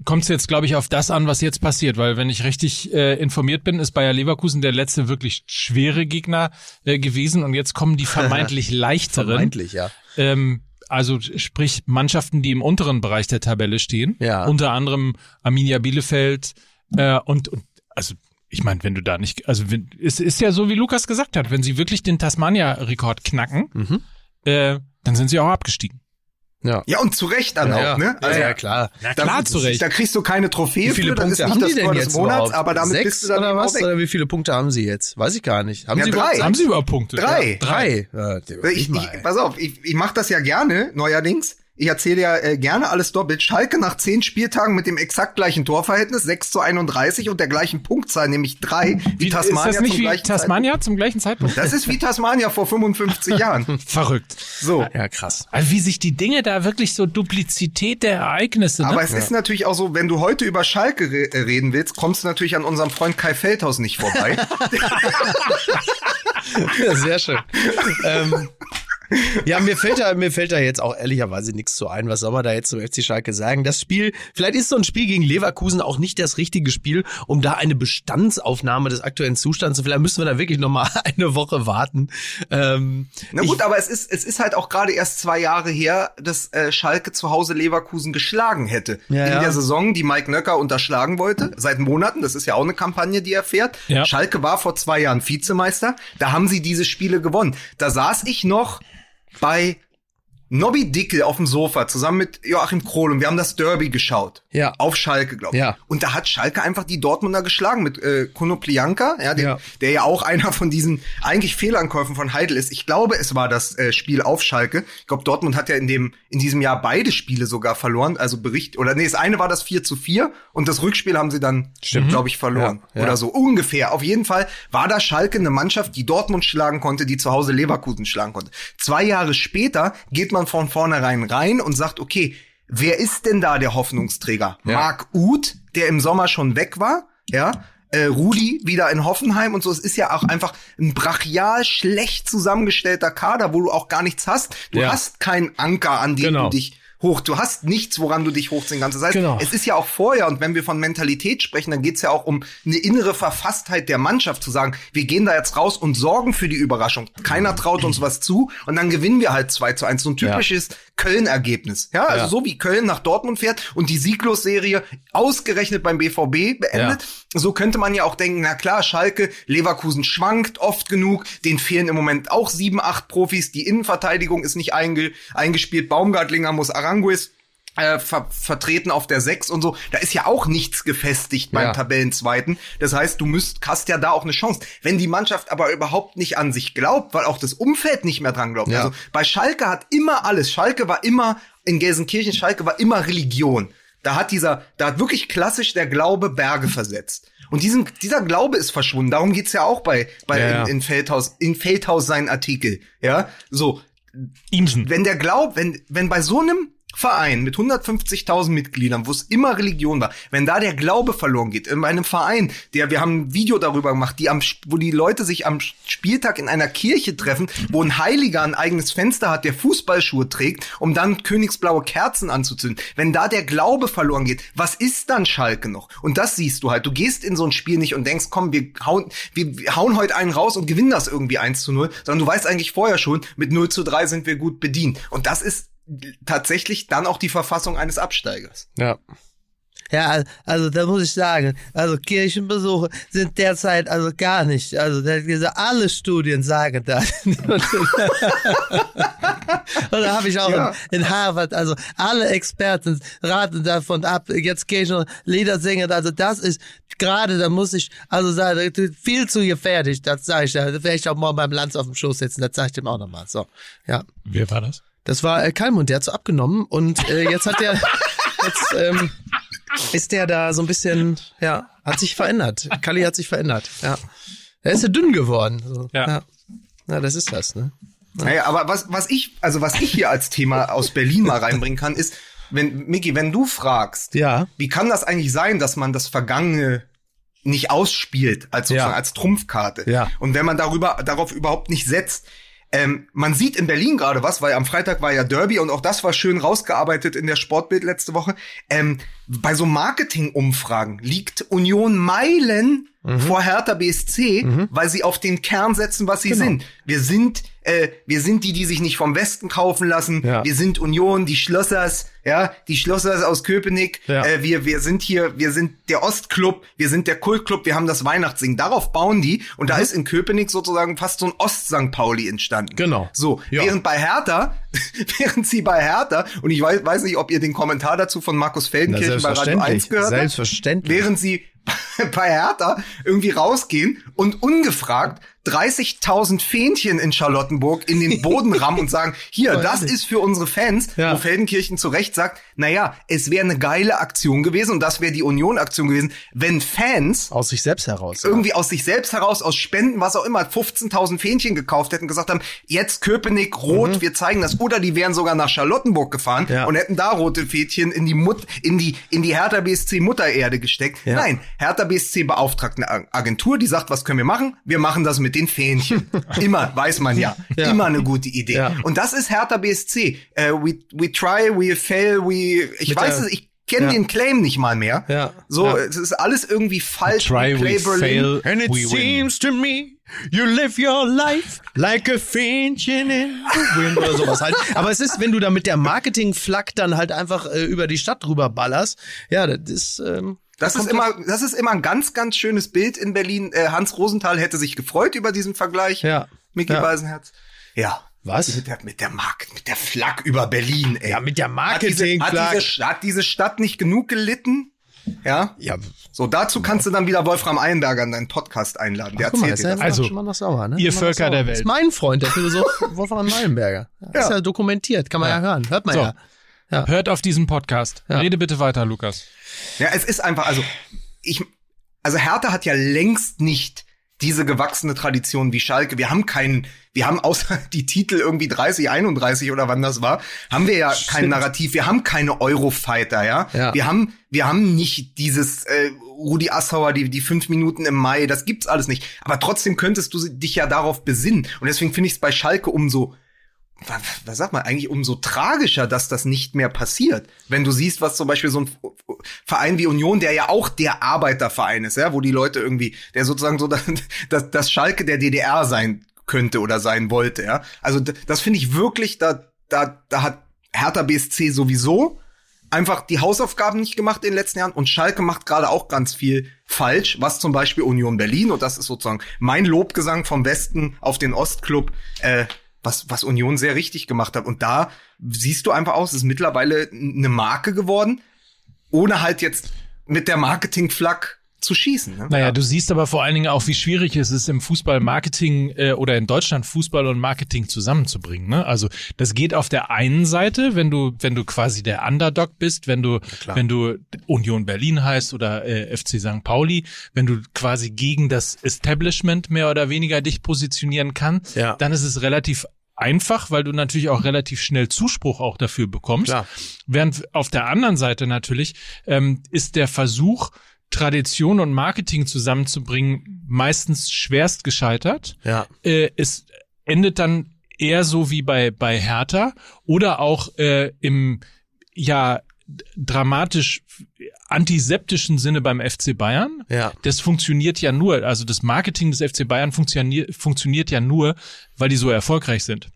kommt es jetzt, glaube ich, auf das an, was jetzt passiert, weil wenn ich richtig äh, informiert bin, ist Bayer Leverkusen der letzte wirklich schwere Gegner äh, gewesen und jetzt kommen die [laughs] vermeintlich leichteren. Vermeintlich, ja. Ähm, also sprich Mannschaften, die im unteren Bereich der Tabelle stehen, ja. unter anderem Arminia Bielefeld äh, und, und also ich meine, wenn du da nicht, also wenn, es ist ja so, wie Lukas gesagt hat, wenn sie wirklich den Tasmania-Rekord knacken, mhm. äh, dann sind sie auch abgestiegen. Ja. ja, und zu Recht dann ja, auch, ne? Also, ja, ja, klar. Na, klar, zu Recht. Da kriegst du keine Trophäe wie viele für, Punkte haben die denn jetzt Monats, überhaupt? aber damit Sechs bist du dann oder was? Weg. Oder wie viele Punkte haben sie jetzt? Weiß ich gar nicht. Haben ja, sie drei. Überhaupt, haben sie überhaupt Punkte? Drei. Ja, drei. Ja, ich, ich, pass auf, ich, ich mache das ja gerne, neuerdings. Ich erzähle ja äh, gerne alles doppelt. Schalke nach zehn Spieltagen mit dem exakt gleichen Torverhältnis, 6 zu 31 und der gleichen Punktzahl, nämlich drei, wie, wie Tasmania. Ist das nicht wie Tasmania Zeitpunkt. zum gleichen Zeitpunkt? Das ist wie Tasmania vor 55 [laughs] Jahren. Verrückt. So. Ja, krass. Also wie sich die Dinge da wirklich so Duplizität der Ereignisse. Ne? Aber es ja. ist natürlich auch so, wenn du heute über Schalke re äh, reden willst, kommst du natürlich an unserem Freund Kai Feldhaus nicht vorbei. [laughs] ja, sehr schön. ähm, ja, mir fällt da, mir fällt da jetzt auch ehrlicherweise nichts zu ein. Was soll man da jetzt zum FC Schalke sagen? Das Spiel, vielleicht ist so ein Spiel gegen Leverkusen auch nicht das richtige Spiel, um da eine Bestandsaufnahme des aktuellen Zustands zu, vielleicht müssen wir da wirklich noch mal [laughs] eine Woche warten. Ähm, Na gut, ich, aber es ist, es ist halt auch gerade erst zwei Jahre her, dass äh, Schalke zu Hause Leverkusen geschlagen hätte. Ja, In ja. der Saison, die Mike Nöcker unterschlagen wollte, seit Monaten, das ist ja auch eine Kampagne, die er fährt. Ja. Schalke war vor zwei Jahren Vizemeister, da haben sie diese Spiele gewonnen. Da saß ich noch bei Nobby Dickel auf dem Sofa zusammen mit Joachim Krohl und wir haben das Derby geschaut. Ja. Auf Schalke, glaube ich. Ja. Und da hat Schalke einfach die Dortmunder geschlagen mit äh, Konoplianka, ja, der, ja. der ja auch [laughs] einer von diesen eigentlich Fehlankäufen von Heidel ist. Ich glaube, es war das äh, Spiel auf Schalke. Ich glaube, Dortmund hat ja in dem in diesem Jahr beide Spiele sogar verloren, also Bericht oder nee, das eine war das 4 zu 4 und das Rückspiel haben sie dann, glaube ich, verloren ja, ja. oder so ungefähr. Auf jeden Fall war da Schalke eine Mannschaft, die Dortmund schlagen konnte, die zu Hause Leverkusen schlagen konnte. Zwei Jahre später geht man von vornherein rein und sagt, okay, wer ist denn da der Hoffnungsträger? Ja. Marc Uth, der im Sommer schon weg war, ja, äh, Rudi wieder in Hoffenheim und so. Es ist ja auch einfach ein brachial schlecht zusammengestellter Kader, wo du auch gar nichts hast. Du ja. hast keinen Anker, an dem genau. du dich hoch. Du hast nichts, woran du dich hochziehen kannst. Das heißt, genau. es ist ja auch vorher, und wenn wir von Mentalität sprechen, dann geht's ja auch um eine innere Verfasstheit der Mannschaft, zu sagen, wir gehen da jetzt raus und sorgen für die Überraschung. Keiner traut uns was zu und dann gewinnen wir halt 2 zu 1. So ein typisches ja. Köln-Ergebnis. Ja, also ja. so wie Köln nach Dortmund fährt und die Sieglos-Serie ausgerechnet beim BVB beendet. Ja. So könnte man ja auch denken, na klar, Schalke, Leverkusen schwankt oft genug, den fehlen im Moment auch sieben, acht Profis, die Innenverteidigung ist nicht einge eingespielt, Baumgartlinger muss Aranguis äh, ver vertreten auf der 6 und so. Da ist ja auch nichts gefestigt beim ja. Tabellenzweiten. Das heißt, du müsst, hast ja da auch eine Chance. Wenn die Mannschaft aber überhaupt nicht an sich glaubt, weil auch das Umfeld nicht mehr dran glaubt. Ja. Also bei Schalke hat immer alles. Schalke war immer in Gelsenkirchen, Schalke war immer Religion. Da hat dieser, da hat wirklich klassisch der Glaube Berge versetzt. Und diesen, dieser Glaube ist verschwunden. Darum geht's ja auch bei, bei ja, in, in Feldhaus, in Feldhaus seinen Artikel. Ja, so Imsen. wenn der glaubt, wenn, wenn bei so einem Verein mit 150.000 Mitgliedern, wo es immer Religion war, wenn da der Glaube verloren geht, in einem Verein, der, wir haben ein Video darüber gemacht, die am, wo die Leute sich am Spieltag in einer Kirche treffen, wo ein Heiliger ein eigenes Fenster hat, der Fußballschuhe trägt, um dann königsblaue Kerzen anzuzünden. Wenn da der Glaube verloren geht, was ist dann Schalke noch? Und das siehst du halt. Du gehst in so ein Spiel nicht und denkst, komm, wir hauen, wir hauen heute einen raus und gewinnen das irgendwie 1 zu 0, sondern du weißt eigentlich vorher schon, mit 0 zu 3 sind wir gut bedient. Und das ist tatsächlich dann auch die Verfassung eines Absteigers. Ja. Ja, also da muss ich sagen, also Kirchenbesuche sind derzeit also gar nicht, also alle Studien sagen das. [laughs] Und da habe ich auch Ja. in, in Harvard, also alle Experten raten davon ab, jetzt gehe ich noch Lieder singen, also das ist gerade, da muss ich, also sagen, viel zu gefährlich, das sage ich ja, da werde ich auch mal beim Lanz auf dem Schoß sitzen, das sage ich dem auch nochmal, so, ja. Wer war das? Das war äh, Kalmund, der hat so abgenommen und äh, jetzt hat der [laughs] jetzt ähm, ist der da so ein bisschen, ja, hat sich verändert. Kalli hat sich verändert, ja. Er ist ja dünn geworden. So. Ja. ja. Ja, das ist das, ne? Naja, aber was, was ich, also was ich hier als Thema aus Berlin mal reinbringen kann, ist, wenn, Miki, wenn du fragst, Ja. wie kann das eigentlich sein, dass man das Vergangene nicht ausspielt, als sozusagen Ja. als Trumpfkarte? Ja. Und wenn man darüber, darauf überhaupt nicht setzt, ähm, man sieht in Berlin gerade was, weil am Freitag war ja Derby und auch das war schön rausgearbeitet in der Sportbild letzte Woche. Ähm, bei so Marketing-Umfragen liegt Union Meilen Mhm. vor Hertha BSC, weil sie auf den Kern setzen, was sie Genau. sind. Wir sind, äh, wir sind die, die sich nicht vom Westen kaufen lassen. Ja. Wir sind Union, die Schlossers, ja, die Schlossers aus Köpenick. Ja. Äh, wir, wir sind hier, wir sind der Ostclub, wir sind der Kultclub, wir haben das Weihnachtssingen. Darauf bauen die und da ist in Köpenick sozusagen fast so ein Ost-St. Pauli entstanden. Mhm. Genau. So, Ja. während bei Hertha, [laughs] während sie bei Hertha, und ich weiß, weiß nicht, ob ihr den Kommentar dazu von Markus Feldenkirchen bei Radio 1 gehört Selbstverständlich. während sie [laughs] bei Hertha irgendwie rausgehen und ungefragt 30.000 Fähnchen in Charlottenburg in den Boden rammen und sagen, [laughs] hier, das ist für unsere Fans, Ja. wo Feldenkirchen zu Recht sagt, naja, es wäre eine geile Aktion gewesen und das wäre die Union-Aktion gewesen, wenn Fans Aus sich selbst heraus. irgendwie aus sich selbst heraus, aus Spenden, was auch immer, 15.000 Fähnchen gekauft hätten, gesagt haben, jetzt Köpenick rot, wir zeigen das. Oder die wären sogar nach Charlottenburg gefahren Mhm. Ja. und hätten da rote Fähnchen in die Mut, in die, in die Hertha BSC Muttererde gesteckt. Ja. Nein, Hertha BSC beauftragt eine Ag- Agentur, die sagt, was können wir machen? Wir machen das mit den Fähnchen. [laughs] immer, weiß man ja. Ja. Immer eine gute Idee. Ja. Und das ist Hertha BSC. Äh, we, we try, we fail, we, ich Mit weiß es, ich kenne Ja. den Claim nicht mal mehr. Ja. So, Ja. es ist alles irgendwie falsch. Try, We we play Berlin. fail, And it we win. seems to me you live your life like a Fähnchen in the wind oder sowas halt. [laughs] Aber es ist, wenn du da mit der Marketing-Flack dann halt einfach äh, über die Stadt drüber ballerst, ja, das ist, ähm, Das da ist immer, das ist immer ein ganz, ganz schönes Bild in Berlin. Äh, Hans Rosenthal hätte sich gefreut über diesen Vergleich. Ja. Micky Ja. Beisenherz. Ja. Was? Mit der, mit der Mark, mit der Flak über Berlin, ey. Ja, mit der hat diese, hat, diese, hat diese Stadt nicht genug gelitten? Ja. Ja, So, dazu kannst du dann wieder Wolfram Eilenberger in deinen Podcast einladen. Der guck mal, erzählt ist dir ja das. Also, schon mal noch sauer, ne? ihr Schon mal noch Völker sauer. der Welt. Ist mein Freund, der Philosoph Wolfram Meilenberger. [laughs] Ja. Ist ja dokumentiert, kann man ja, hören. Hört man So. ja. Hört auf diesen Podcast. Ja. Rede bitte weiter, Lukas. Ja, es ist einfach, also, ich, also Hertha hat ja längst nicht diese gewachsene Tradition wie Schalke. Wir haben keinen, wir haben außer [laughs] die Titel irgendwie 30, 31 oder wann das war, haben wir ja kein Narrativ. Wir haben keine Eurofighter, ja? Ja. Wir haben, wir haben nicht dieses äh, Rudi Assauer, die, die fünf Minuten im Mai, das gibt's alles nicht. Aber trotzdem könntest du dich ja darauf besinnen. Und deswegen finde ich es bei Schalke umso was, was sagt man eigentlich umso tragischer, dass das nicht mehr passiert. Wenn du siehst, was zum Beispiel so ein Verein wie Union, der ja auch der Arbeiterverein ist, ja, wo die Leute irgendwie, der sozusagen so [laughs] das, das, das Schalke der DDR sein könnte oder sein wollte, ja. Also das finde ich wirklich, da, da, da hat Hertha BSC sowieso einfach die Hausaufgaben nicht gemacht in den letzten Jahren und Schalke macht gerade auch ganz viel falsch, was zum Beispiel Union Berlin und das ist sozusagen mein Lobgesang vom Westen auf den Ostclub, äh, was, was Union sehr richtig gemacht hat. Und da siehst du einfach aus, es ist mittlerweile eine Marke geworden, ohne halt jetzt mit der Marketing-Flak zu schießen. Ne? Naja, du siehst aber vor allen Dingen auch, wie schwierig es ist, im Fußball Marketing äh, oder in Deutschland Fußball und Marketing zusammenzubringen. Ne? Also das geht auf der einen Seite, wenn du, wenn du quasi der Underdog bist, wenn du, wenn du Union Berlin heißt oder äh, FC St. Pauli, wenn du quasi gegen das Establishment mehr oder weniger dich positionieren kannst, Ja. dann ist es relativ einfach, weil du natürlich auch relativ schnell Zuspruch auch dafür bekommst. Klar. Während auf der anderen Seite natürlich ähm, ist der Versuch, Tradition und Marketing zusammenzubringen, meistens schwerst gescheitert. Ja. Äh, es endet dann eher so wie bei bei Hertha oder auch äh, im ja dramatisch antiseptischen Sinne beim FC Bayern. Ja. Das funktioniert ja nur, also das Marketing des FC Bayern funktioniert funktioniert ja nur, weil die so erfolgreich sind.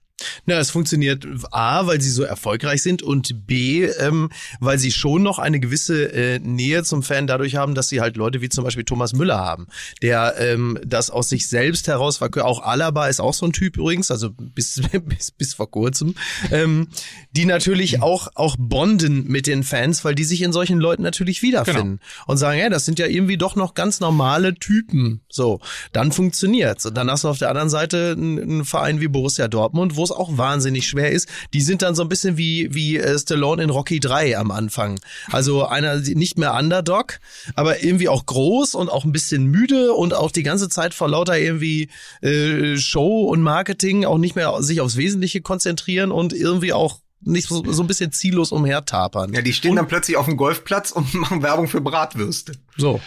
Na, es funktioniert A, weil sie so erfolgreich sind und B, ähm, weil sie schon noch eine gewisse äh, Nähe zum Fan dadurch haben, dass sie halt Leute wie zum Beispiel Thomas Müller haben, der ähm, das aus sich selbst heraus verkörpert. Auch Alaba ist auch so ein Typ übrigens, also bis, [laughs] bis, bis vor kurzem, ähm, die natürlich auch, auch bonden mit den Fans, weil die sich in solchen Leuten natürlich wiederfinden und sagen, ja, das sind ja irgendwie doch noch ganz normale Typen. So, dann funktioniert's. Und dann hast du auf der anderen Seite einen, einen Verein wie Borussia Dortmund, wo es auch wahnsinnig schwer ist. Die sind dann so ein bisschen wie, wie äh, Stallone in Rocky 3 am Anfang. Also einer nicht mehr Underdog, aber irgendwie auch groß und auch ein bisschen müde und auch die ganze Zeit vor lauter irgendwie äh, Show und Marketing auch nicht mehr sich aufs Wesentliche konzentrieren und irgendwie auch nicht so, so ein bisschen ziellos umhertapern. Ja, die stehen dann plötzlich auf dem Golfplatz und [laughs] machen Werbung für Bratwürste. So.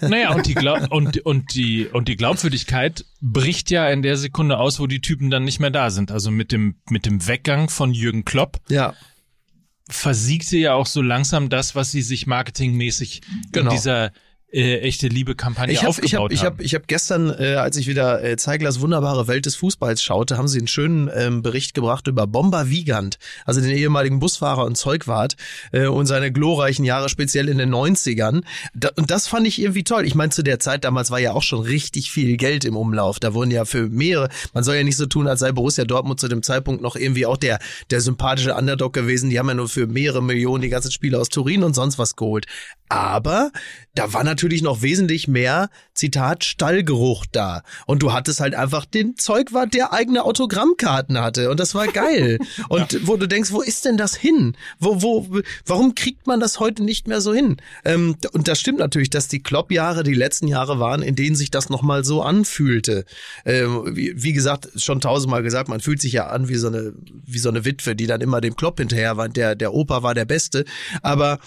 Naja, und die, Glau und, und, die, und die Glaubwürdigkeit bricht ja in der Sekunde aus, wo die Typen dann nicht mehr da sind. Also mit dem, mit dem Weggang von Jürgen Klopp Ja. versiegte ja auch so langsam das, was sie sich marketingmäßig Genau. in dieser äh, echte Liebe-Kampagne Ich habe aufgebaut ich hab, ich haben. hab, ich hab gestern, äh, als ich wieder äh, Zeiglers wunderbare Welt des Fußballs schaute, haben sie einen schönen ähm, Bericht gebracht über Bomber Wiegand, also den ehemaligen Busfahrer und Zeugwart äh, und seine glorreichen Jahre speziell in den 90ern. Da, und das fand ich irgendwie toll. Ich meine, zu der Zeit damals war ja auch schon richtig viel Geld im Umlauf. Da wurden ja für mehrere, man soll ja nicht so tun, als sei Borussia Dortmund zu dem Zeitpunkt noch irgendwie auch der, der sympathische Underdog gewesen. Die haben ja nur für mehrere Millionen die ganzen Spiele aus Turin und sonst was geholt. Aber da war natürlich noch wesentlich mehr, Zitat, Stallgeruch da. Und du hattest halt einfach den Zeugwart, der eigene Autogrammkarten hatte. Und das war geil. [laughs] Und wo du denkst, wo ist denn das hin? Wo, wo, warum kriegt man das heute nicht mehr so hin? Ähm, und das stimmt natürlich, dass die Klopp-Jahre die letzten Jahre waren, in denen sich das nochmal so anfühlte. Ähm, wie, wie gesagt, schon tausendmal gesagt, man fühlt sich ja an wie so eine, wie so eine Witwe, die dann immer dem Klopp hinterher war. Der, der Opa war der Beste. Aber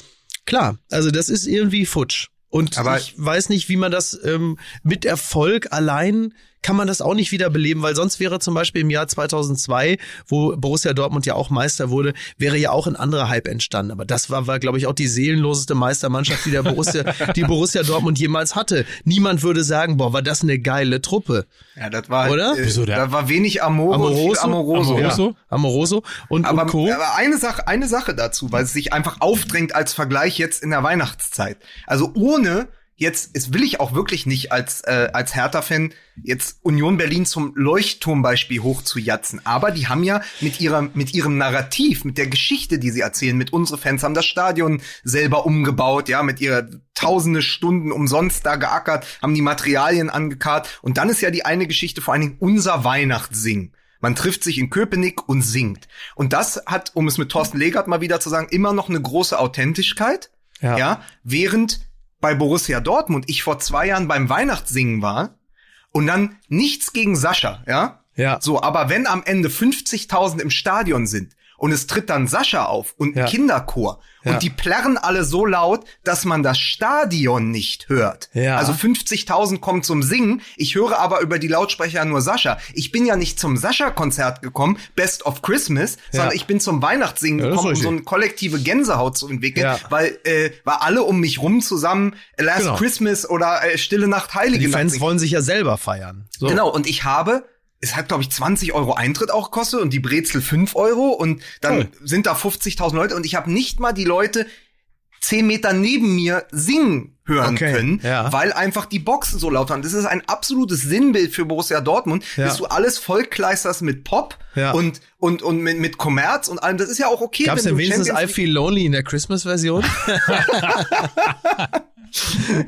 Klar, also das ist irgendwie futsch. Und Aber- ich weiß nicht, wie man das ähm, mit Erfolg allein kann man das auch nicht wiederbeleben, weil sonst wäre zum Beispiel im Jahr 2002, wo Borussia Dortmund ja auch Meister wurde, wäre ja auch ein anderer Hype entstanden. Aber das war, war glaube ich, auch die seelenloseste Meistermannschaft, die der Borussia, [laughs] die Borussia Dortmund jemals hatte. Niemand würde sagen, boah, war das eine geile Truppe. Ja, das war, Oder? Äh, Wieso, der- da war wenig Amore und viel Amoroso. Amoroso. Ja, Amoroso und, Aber, und Co. aber eine Sache, eine Sache dazu, weil es sich einfach aufdrängt als Vergleich jetzt in der Weihnachtszeit. Also ohne jetzt, es will ich auch wirklich nicht als äh, als Hertha-Fan jetzt Union Berlin zum Leuchtturmbeispiel hochzujatzen. Aber die haben ja mit ihrer mit ihrem Narrativ, mit der Geschichte, die sie erzählen, mit unsere Fans haben das Stadion selber umgebaut, ja, mit ihrer tausende Stunden umsonst da geackert, haben die Materialien angekarrt. Und dann ist ja die eine Geschichte vor allen Dingen unser Weihnachtssingen. Man trifft sich in Köpenick und singt. Und das hat, um es mit Thorsten Legert mal wieder zu sagen, immer noch eine große Authentischkeit. Ja. Ja. während bei Borussia Dortmund ich vor zwei Jahren beim Weihnachtssingen war und dann nichts gegen Sascha, ja. Ja. So, aber wenn am Ende 50.000 im Stadion sind und es tritt dann Sascha auf und ein Ja. Kinderchor Ja. und die plärren alle so laut, dass man das Stadion nicht hört. Ja. Also 50.000 kommen zum Singen, ich höre aber über die Lautsprecher nur Sascha. Ich bin ja nicht zum Sascha-Konzert gekommen, Best of Christmas, sondern ich bin zum Weihnachtssingen Ja, gekommen, um so eine kollektive Gänsehaut zu entwickeln, Ja. weil, äh, weil alle um mich rum zusammen äh, Last Genau. Christmas oder äh, Stille Nacht, Heilige Die Nacht Fans singen. wollen sich ja selber feiern. So. Genau, und ich habe, es hat, glaube ich, 20 Euro Eintritt auch gekostet und die Brezel 5 Euro und dann Toll. sind da 50.000 Leute und ich habe nicht mal die Leute 10 Meter neben mir singen hören Okay, können, ja. weil einfach die Boxen so laut waren. Das ist ein absolutes Sinnbild für Borussia Dortmund, Ja. dass du alles vollkleisterst mit Pop Ja. und, und, und mit, mit Kommerz und allem. Das ist ja auch okay. Gab's denn wenigstens Champions I Feel Lonely in der Christmas-Version? [laughs] [laughs]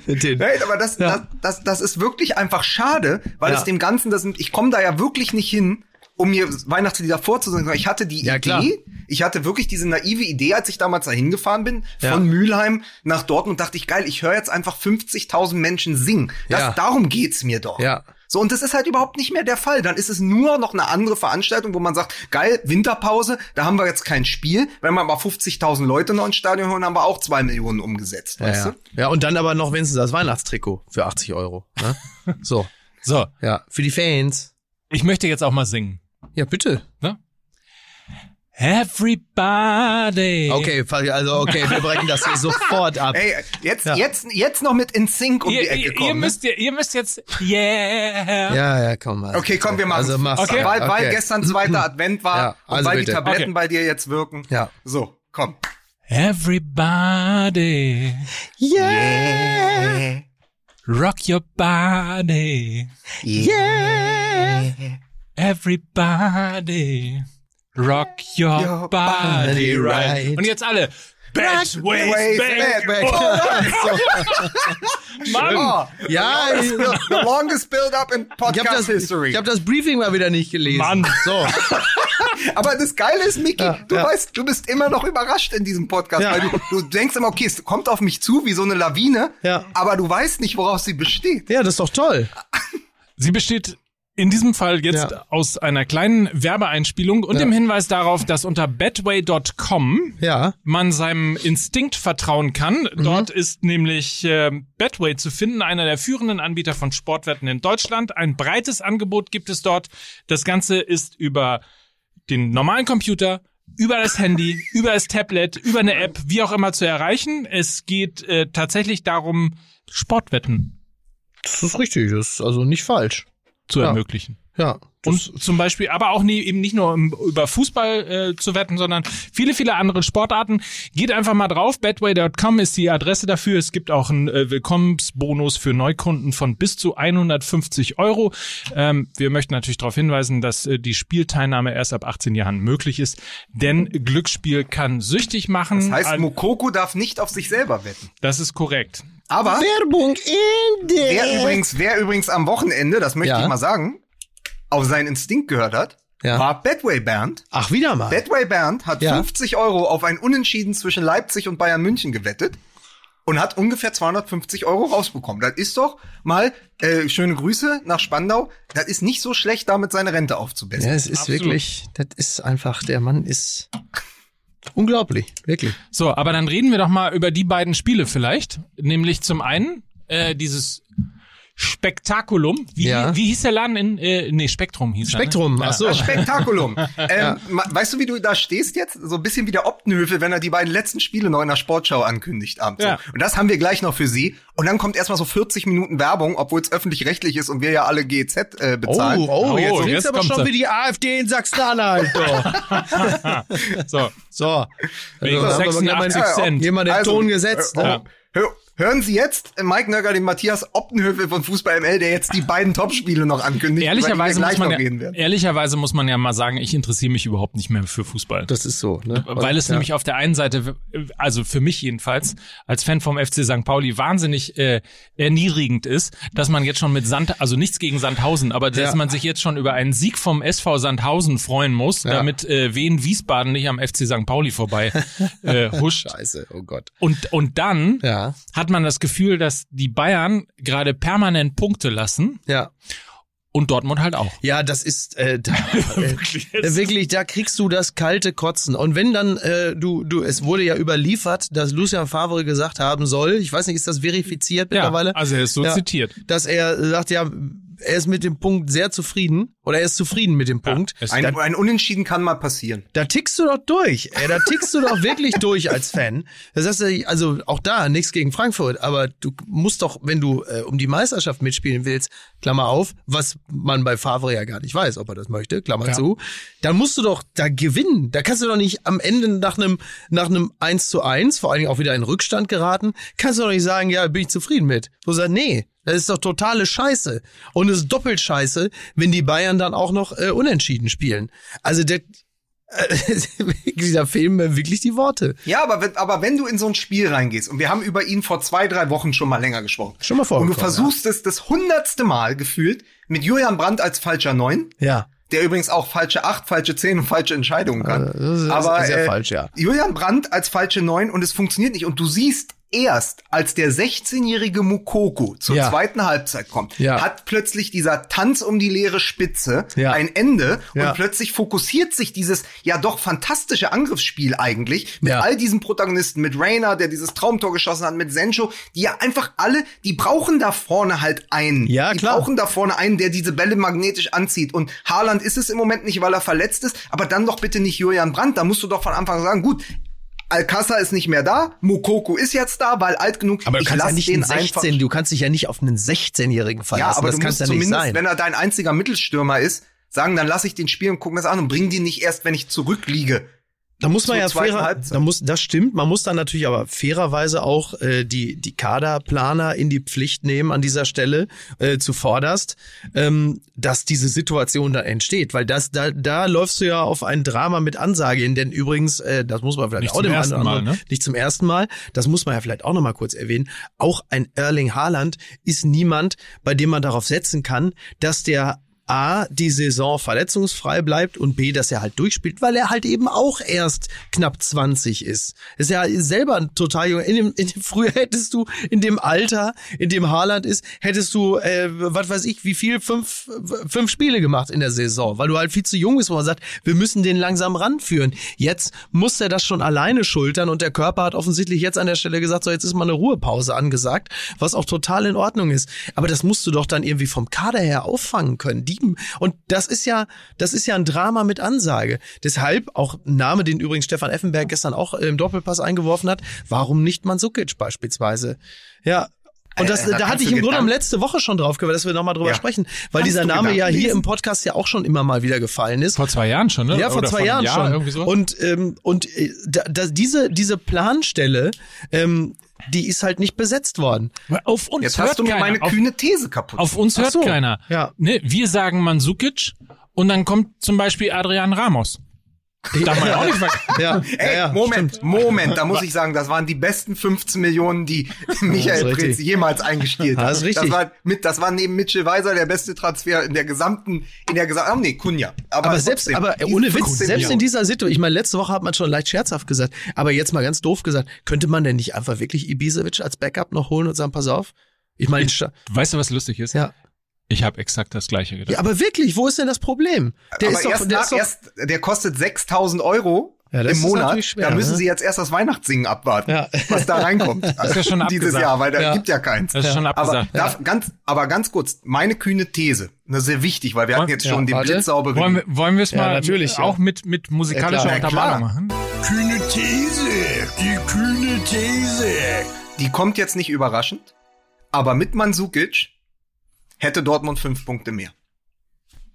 Hey, aber das, Ja. das, das, das ist wirklich einfach schade, weil Ja. es dem Ganzen, das sind, ich komme da ja wirklich nicht hin, um mir Weihnachtslieder vorzusingen. Ich hatte die Ja, Idee, klar. ich hatte wirklich diese naive Idee, als ich damals da hingefahren bin, von Mülheim nach Dortmund, dachte ich, geil, ich höre jetzt einfach 50.000 Menschen singen. Das, Ja. Darum geht's mir doch. Ja. So, und das ist halt überhaupt nicht mehr der Fall. Dann ist es nur noch eine andere Veranstaltung, wo man sagt, geil, Winterpause, da haben wir jetzt kein Spiel. Wenn wir mal 50.000 Leute noch ins Stadion holen, haben wir auch zwei Millionen umgesetzt, Ja, weißt ja. du? ja, und dann aber noch wenigstens das Weihnachtstrikot für 80 Euro. Ne? [laughs] So, So, ja, für die Fans. ich möchte jetzt auch mal singen. Ja, bitte. Ne? Everybody. Okay, also okay, wir brechen das hier sofort ab. Ey, jetzt, Ja. jetzt, jetzt noch mit in Sync um die Ihr, Ecke ihr, kommen. ihr, ne? müsst, ihr, ihr müsst jetzt, yeah. Ja, ja, komm mal. Okay, komm, wir machen Also mach's. Okay. Weil, weil Okay. gestern zweiter Advent war Ja, also und weil bitte. die Tabletten Okay. bei dir jetzt wirken. Ja. So, komm. Everybody. Yeah. Rock your body. Yeah. Everybody. Rock your, Your body body right. right. Und jetzt alle. Bad ways ways back. [laughs] back. [laughs] Mann. Oh, Ja, the longest build-up in ich habe Podcast das, History. ich hab das Briefing mal wieder nicht gelesen. Mann. So. [laughs] Aber das Geile ist, Miki, Ja, du ja. weißt, du bist immer noch überrascht in diesem Podcast, Ja. weil du, du denkst immer, okay, es kommt auf mich zu wie so eine Lawine, Ja. aber du weißt nicht, woraus sie besteht. Ja, das ist doch toll. Sie besteht in diesem Fall jetzt Ja. aus einer kleinen Werbeeinspielung und Ja. dem Hinweis darauf, dass unter betway.com Ja. man seinem Instinkt vertrauen kann. Mhm. Dort ist nämlich äh, Betway zu finden, einer der führenden Anbieter von Sportwetten in Deutschland. Ein breites Angebot gibt es dort. Das Ganze ist über den normalen Computer, über das Handy, [laughs] über das Tablet, über eine App, wie auch immer zu erreichen. Es geht äh, tatsächlich darum, Sportwetten Das ist richtig, das ist also nicht falsch. Zu Ja. ermöglichen. Ja. Und zum Beispiel, aber auch nie, eben nicht nur um, über Fußball äh, zu wetten, sondern viele, viele andere Sportarten. Geht einfach mal drauf. Betway.com ist die Adresse dafür. Es gibt auch einen äh, Willkommensbonus für Neukunden von bis zu 150 Euro. Ähm, wir möchten natürlich darauf hinweisen, dass äh, die Spielteilnahme erst ab 18 Jahren möglich ist, denn Glücksspiel kann süchtig machen. Das heißt, Mokoko darf nicht auf sich selber wetten. das ist korrekt. Aber Werbung Ende. wer übrigens, wer übrigens am Wochenende, das möchte Ja. ich mal sagen, auf seinen Instinkt gehört hat, Ja. war Betway Bernd. Ach, wieder mal. Betway Bernd hat Ja. 50 Euro auf ein Unentschieden zwischen Leipzig und Bayern München gewettet und hat ungefähr 250 Euro rausbekommen. Das ist doch mal, äh, schöne Grüße nach Spandau, das ist nicht so schlecht, damit seine Rente aufzubessern. ja, es ist Absolut. wirklich, das ist einfach, der Mann ist unglaublich, wirklich. So, aber dann reden wir doch mal über die beiden Spiele vielleicht. Nämlich zum einen äh, dieses Spektakulum. Wie, Ja. wie hieß der Laden in, äh, nee, Spektrum hieß Spektrum, er, ne? ach so. Das Spektakulum. [laughs] ähm, ma- Weißt du, wie du da stehst jetzt? So ein bisschen wie der Optenhöfe, wenn er die beiden letzten Spiele noch in der Sportschau ankündigt abends. Ja. So. Und das haben wir gleich noch für Sie. Und dann kommt erstmal so 40 Minuten Werbung, obwohl es öffentlich-rechtlich ist und wir ja alle GEZ äh, bezahlen. oh, Oh, jetzt jetzt klingt's aber schon wie die AfD in Sachsen-Anhalt. [laughs] doch. So, So. Wegen Also, haben wir 86 mal Cent. Jemand den Also, Ton gesetzt. äh, ne? Hör, hören Sie jetzt Mike Nöcker, den Matthias Optenhöfe von Fußball ML, der jetzt die beiden Topspiele noch ankündigt. ehrlicherweise über die wir muss, gleich man noch ja, reden werden. ehrlicherweise muss man ja mal sagen, ich interessiere mich überhaupt nicht mehr für Fußball. Das ist so. Ne? Weil es ja. nämlich auf der einen Seite, also für mich jedenfalls, als Fan vom FC St. Pauli wahnsinnig äh, erniedrigend ist, dass man jetzt schon mit Sand, also nichts gegen Sandhausen, aber dass Ja. man sich jetzt schon über einen Sieg vom SV Sandhausen freuen muss, Ja. damit äh, Wien Wiesbaden nicht am FC St. Pauli vorbei [laughs] äh, huscht. Scheiße, oh Gott. Und, und dann Ja, hat man das Gefühl, dass die Bayern gerade permanent Punkte lassen ja. und Dortmund halt auch. Ja, das ist äh, [laughs] da, äh, Wirklich, äh, wirklich, da kriegst du das kalte Kotzen. Und wenn dann äh, du du es wurde ja überliefert, dass Lucian Favre gesagt haben soll, ich weiß nicht, ist das verifiziert Ja, mittlerweile? also er ist so Ja. zitiert. Dass er sagt ja, er ist mit dem Punkt sehr zufrieden oder er ist zufrieden mit dem Punkt. es- Ein, ein Unentschieden kann mal passieren. Da tickst du doch durch. Ey, da tickst du doch wirklich durch als Fan. Das heißt, also auch da nichts gegen Frankfurt, aber du musst doch, wenn du äh, um die Meisterschaft mitspielen willst, Klammer auf, was man bei Favre ja gar nicht weiß, ob er das möchte, Klammer Ja. zu, dann musst du doch da gewinnen. Da kannst du doch nicht am Ende nach einem nach einem 1 zu 1, vor allen Dingen auch wieder in Rückstand geraten, kannst du doch nicht sagen, ja, bin ich zufrieden mit. Du sagst, nee, das ist doch totale Scheiße. Und es ist doppelt scheiße, wenn die Bayern dann auch noch äh, unentschieden spielen. Also der, wirklich, [laughs] da fehlen mir wirklich die Worte. Ja, aber wenn, aber wenn du in so ein Spiel reingehst, und wir haben über ihn vor zwei, drei Wochen schon mal länger gesprochen. Schon mal Und du versuchst es das hundertste Mal gefühlt mit Julian Brandt als falscher Neun, Ja. der übrigens auch falsche Acht, falsche Zehn und falsche Entscheidungen kann. Äh, das ist aber sehr äh, falsch, ja. Julian Brandt als falsche Neun und es funktioniert nicht. Und du siehst erst als der 16-jährige Mukoko zur Ja. zweiten Halbzeit kommt, Ja. hat plötzlich dieser Tanz um die leere Spitze Ja. ein Ende und plötzlich fokussiert sich dieses ja doch fantastische Angriffsspiel eigentlich mit all diesen Protagonisten, mit Rainer, der dieses Traumtor geschossen hat, mit Sencho, die ja einfach alle, die brauchen da vorne halt einen. Ja, die klar. brauchen da vorne einen, der diese Bälle magnetisch anzieht. Und Haaland ist es im Moment nicht, weil er verletzt ist, aber dann doch bitte nicht Julian Brandt. Da musst du doch von Anfang an sagen, gut, Alcázar ist nicht mehr da, Mukoko ist jetzt da, weil alt genug. Aber du ich kannst ja nicht den einen 16, einfach. du kannst dich ja nicht auf einen 16-Jährigen verlassen. Ja, aber das du kann musst ja nicht zumindest, sein. wenn er dein einziger Mittelstürmer ist, sagen, dann lass ich den spielen und gucken das an und bring die nicht erst, wenn ich zurückliege. Da muss man ja fairer, da muss, das stimmt. Man muss dann natürlich aber fairerweise auch äh, die die Kaderplaner in die Pflicht nehmen an dieser Stelle äh, zuvorderst, ähm, dass diese Situation da entsteht, weil das da da läufst du ja auf ein Drama mit Ansage hin. Denn übrigens, äh, das muss man vielleicht Nicht auch zum dem ersten oder Mal, anderen, ne? nicht zum ersten Mal. Das muss man ja vielleicht auch noch mal kurz erwähnen. Auch ein Erling Haaland ist niemand, bei dem man darauf setzen kann, dass der A, die Saison verletzungsfrei bleibt und B, dass er halt durchspielt, weil er halt eben auch erst knapp 20 ist. Ist ja selber ein total junger. In dem, in dem, früher hättest du in dem Alter, in dem Haaland ist, hättest du, äh, was weiß ich, wie viel, fünf, fünf Spiele gemacht in der Saison, weil du halt viel zu jung bist, wo man sagt, wir müssen den langsam ranführen. Jetzt muss er das schon alleine schultern und der Körper hat offensichtlich jetzt an der Stelle gesagt, so jetzt ist mal eine Ruhepause angesagt, was auch total in Ordnung ist. Aber das musst du doch dann irgendwie vom Kader her auffangen können. Die, und das ist ja, das ist ja ein Drama mit Ansage. Deshalb auch ein Name, den übrigens Stefan Effenberg gestern auch im Doppelpass eingeworfen hat. Warum nicht Mandzukic beispielsweise? Ja. Und das, Äh, da da, hatte ich im Grunde genommen letzte Woche schon drauf gehört, dass wir nochmal drüber Ja. sprechen, weil Kannst dieser Name ja hier im Podcast ja auch schon immer mal wieder gefallen ist. Vor zwei Jahren schon, ne? Ja, vor Oder zwei einem Jahren Jahr, schon. Irgendwie so. Und ähm, und äh, da, da, diese diese Planstelle, ähm, die ist halt nicht besetzt worden. auf uns Jetzt hört hast du mir keiner. meine auf, kühne These kaputt. auf uns hört so, keiner. ja. Ne, wir sagen Mandzukic und dann kommt zum Beispiel Adrian Ramos. Darf man auch nicht [laughs] Ja, Ey, ja, Moment, stimmt. Moment, da muss ich sagen, das waren die besten 15 Millionen, die Michael richtig. jemals eingespielt hat. Das ist richtig. Das war mit, das war neben Mitchell Weiser der beste Transfer in der gesamten, in der gesamten, oh nee, Kunja. Aber selbst, trotzdem, aber ohne Witz, 15 selbst in dieser Situation, ich meine, letzte Woche hat man schon leicht scherzhaft gesagt, aber jetzt mal ganz doof gesagt, könnte man denn nicht einfach wirklich Ibisevic als Backup noch holen und sagen, pass auf? Ich meine, Weißt du, was lustig ist? ja. Ich habe exakt das gleiche gedacht. ja, aber wirklich, wo ist denn das Problem? Der aber ist doch, erst, der ist doch, erst, der kostet 6000 Euro Ja, das im Monat. schwer, da müssen ne? sie jetzt erst das Weihnachtssingen abwarten, Ja. was da reinkommt. [laughs] ist ja schon Dieses abgesagt. Jahr, weil da Ja. gibt ja keins. Das ist schon Aber, abgesagt. darf, ganz, aber ganz kurz, meine kühne These, das ist sehr wichtig, weil wir hatten jetzt Ja, schon den blitzsauberen. Wollen wir, wollen wir es Ja, mal natürlich, ja. auch mit, mit musikalischer. Untermalung machen? Kühne These, die kühne These. Die kommt jetzt nicht überraschend, aber mit Mandzukic hätte Dortmund fünf Punkte mehr.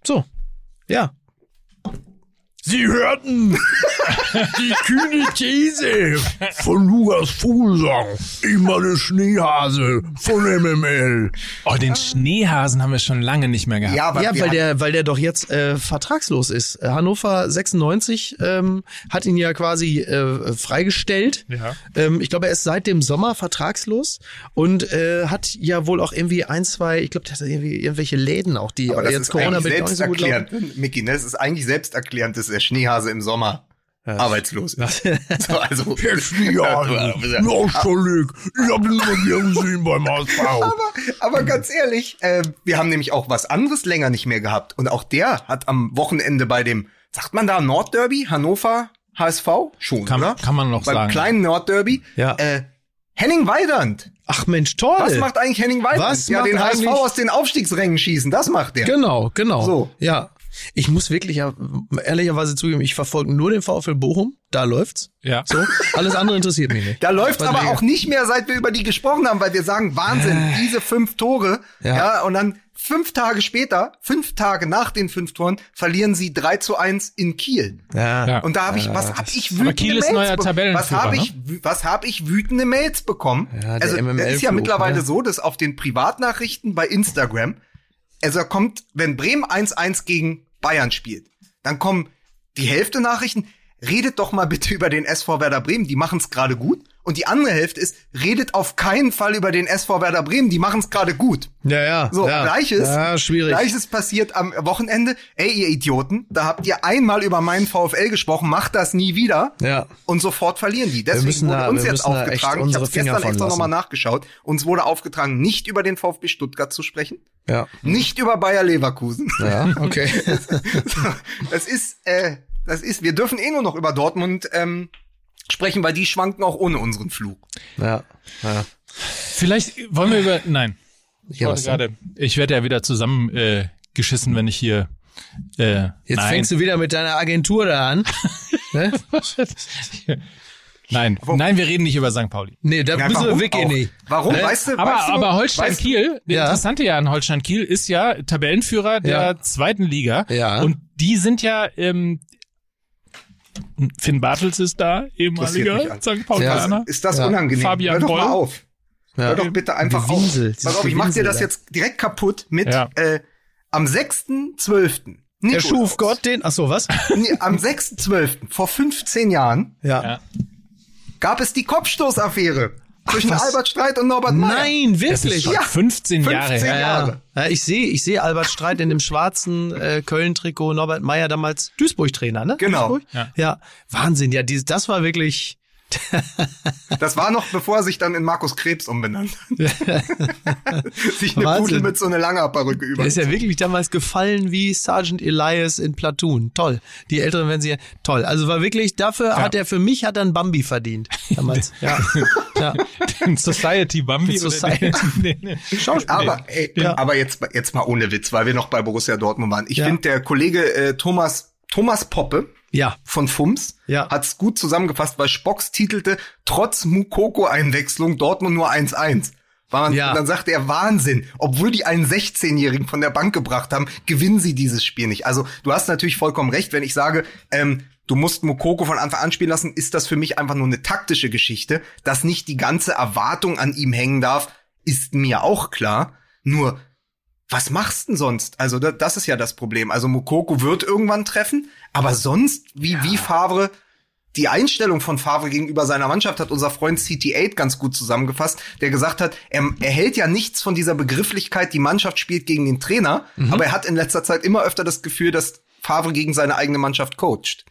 so. Ja. Sie hörten [laughs] [laughs] die kühne These von Lukas Vogelsang. Ich meine Schneehase von MML. Oh, den Schneehasen haben wir schon lange nicht mehr gehabt. Ja, aber ja, weil der, weil der doch jetzt äh, vertragslos ist. Äh, Hannover 96 ähm, hat ihn ja quasi äh, freigestellt. Ja. Ähm, ich glaube, er ist seit dem Sommer vertragslos und äh, hat ja wohl auch irgendwie ein, zwei, ich glaube, der hat irgendwie irgendwelche Läden auch, die aber das jetzt ist Corona eigentlich bedingt auch nicht so gut laufen. Micky, ne? Das ist eigentlich selbsterklärend, dass der Schneehase im Sommer arbeitslos ist. [laughs] so, also. [laughs] Ja. Ich hab ihn mal wieder gesehen beim HSV. aber, aber ganz ehrlich, äh, wir haben nämlich auch was anderes länger nicht mehr gehabt. Und auch der hat am Wochenende bei dem, sagt man da Nordderby, Hannover, HSV? Schon, Kann- oder? kann man noch Beim sagen. kleinen Nordderby. Ja. Äh, Henning Weidand. Ach Mensch, toll. Was macht eigentlich Henning Weidand? Was ja, macht den HSV aus den Aufstiegsrängen schießen, das macht der. Genau, genau. So. Ja. Ich muss wirklich ja ehrlicherweise zugeben, ich verfolge nur den VfL Bochum, da läuft's. Ja. So, alles andere interessiert mich nicht. Da läuft aber Verträge. auch nicht mehr, seit wir über die gesprochen haben, weil wir sagen, Wahnsinn, diese fünf Tore, ja. Ja. und dann fünf Tage später, fünf Tage nach den fünf Toren, verlieren sie 3 zu 1 in Kiel. Ja. Ja. Und da habe ich, was habe ich wütende Kiel ist Mails neuer be- Tabellenführer, Was habe ne? ich, was habe ich wütende Mails bekommen? Ja, der also, das ist ja mittlerweile ne? so, dass auf den Privatnachrichten bei Instagram, also da kommt, wenn Bremen 1-1 gegen Bayern spielt, dann kommen die Hälfte Nachrichten, redet doch mal bitte [laughs] über den SV Werder Bremen, die machen es gerade gut. Und die andere Hälfte ist, redet auf keinen Fall über den SV Werder Bremen, die machen es gerade gut. Ja, ja. So, ja. gleiches, Ja, schwierig. gleiches passiert am Wochenende. Ey, ihr Idioten, da habt ihr einmal über meinen VfL gesprochen, macht das nie wieder. Ja. Und sofort verlieren die. Deswegen wurde da- uns jetzt aufgetragen, ich habe gestern extra nochmal nachgeschaut, uns wurde aufgetragen, nicht über den VfB Stuttgart zu sprechen, Ja. nicht über Bayer Leverkusen. Ja, okay. [laughs] das ist, äh, das ist, wir dürfen eh nur noch über Dortmund ähm, sprechen, weil die schwanken auch ohne unseren Flug. ja. ja. Vielleicht wollen wir über. Nein. Ich, Ja, ich werde ja wieder zusammen äh, geschissen, wenn ich hier. Äh, Jetzt nein. fängst du wieder mit deiner Agentur da an. [laughs] ne? Nein, nein, wir reden nicht über St. Pauli. Nee, da Ja, müssen wir wirklich auch? nicht. Warum? Ne? Weißt du, Aber, weißt du, aber weißt du- Holstein-Kiel, der Ja. Interessante ja an Holstein-Kiel ist ja Tabellenführer der Ja. zweiten Liga. Ja. Und die sind ja, ähm, Finn Bartels ist da, ehemaliger. St. Paulianer. Ist das Ja. unangenehm? Fabian Hör doch mal Boll. auf. Ja. Hör doch bitte einfach Gewinsel, auf. Pass auf, ich mach dir das da. jetzt direkt kaputt mit Ja. äh, am 6.12. Der Nikolaus. schuf Gott den. Ach so, was? [laughs] Nee, am 6.12. vor 15 Jahren Ja. gab es die Kopfstoßaffäre zwischen was? Albert Streit und Norbert Meyer. Nein, wirklich. Ja. 15 Jahre 15 her. Jahre. Ja, ja. ich sehe ich sehe Albert Streit in dem schwarzen äh, Köln-Trikot, Norbert Meyer damals Duisburg-Trainer, ne? Genau. Duisburg? Ja. ja. Wahnsinn, ja, dieses, das war wirklich. [laughs] Das war noch, bevor er sich dann in Markus Krebs umbenannt hat. [laughs] sich eine Wahnsinn. Pudel mit so einer Langerperücke über. Der ist ja wirklich damals gefallen wie Sergeant Elias in Platoon. Toll. Die Älteren werden sie toll. Also war wirklich, dafür hat er für mich hat er einen Bambi verdient. Damals. [laughs] ja. ja. Den Society Bambi. Den oder Society. den- den- Schauspiel. Aber, ey, Ja. aber jetzt, jetzt mal ohne Witz, weil wir noch bei Borussia Dortmund waren. Ich Ja. finde, der Kollege äh, Thomas, Thomas Poppe ja. von FUMS Ja. hat's gut zusammengefasst, weil Spocks titelte, trotz Mukoko-Einwechslung Dortmund nur 1-1. War man, Ja. Und dann sagte er, Wahnsinn, obwohl die einen 16-Jährigen von der Bank gebracht haben, gewinnen sie dieses Spiel nicht. Also du hast natürlich vollkommen recht, wenn ich sage, ähm, du musst Mukoko von Anfang an spielen lassen, ist das für mich einfach nur eine taktische Geschichte. Dass nicht die ganze Erwartung an ihm hängen darf, ist mir auch klar. Nur, was machst denn sonst? Also da, das ist ja das Problem. Also Mukoko wird irgendwann treffen, aber sonst, wie, wie Favre, die Einstellung von Favre gegenüber seiner Mannschaft hat unser Freund CT8 ganz gut zusammengefasst, der gesagt hat, er, er hält ja nichts von dieser Begrifflichkeit, die Mannschaft spielt gegen den Trainer, aber er hat in letzter Zeit immer öfter das Gefühl, dass Favre gegen seine eigene Mannschaft coacht.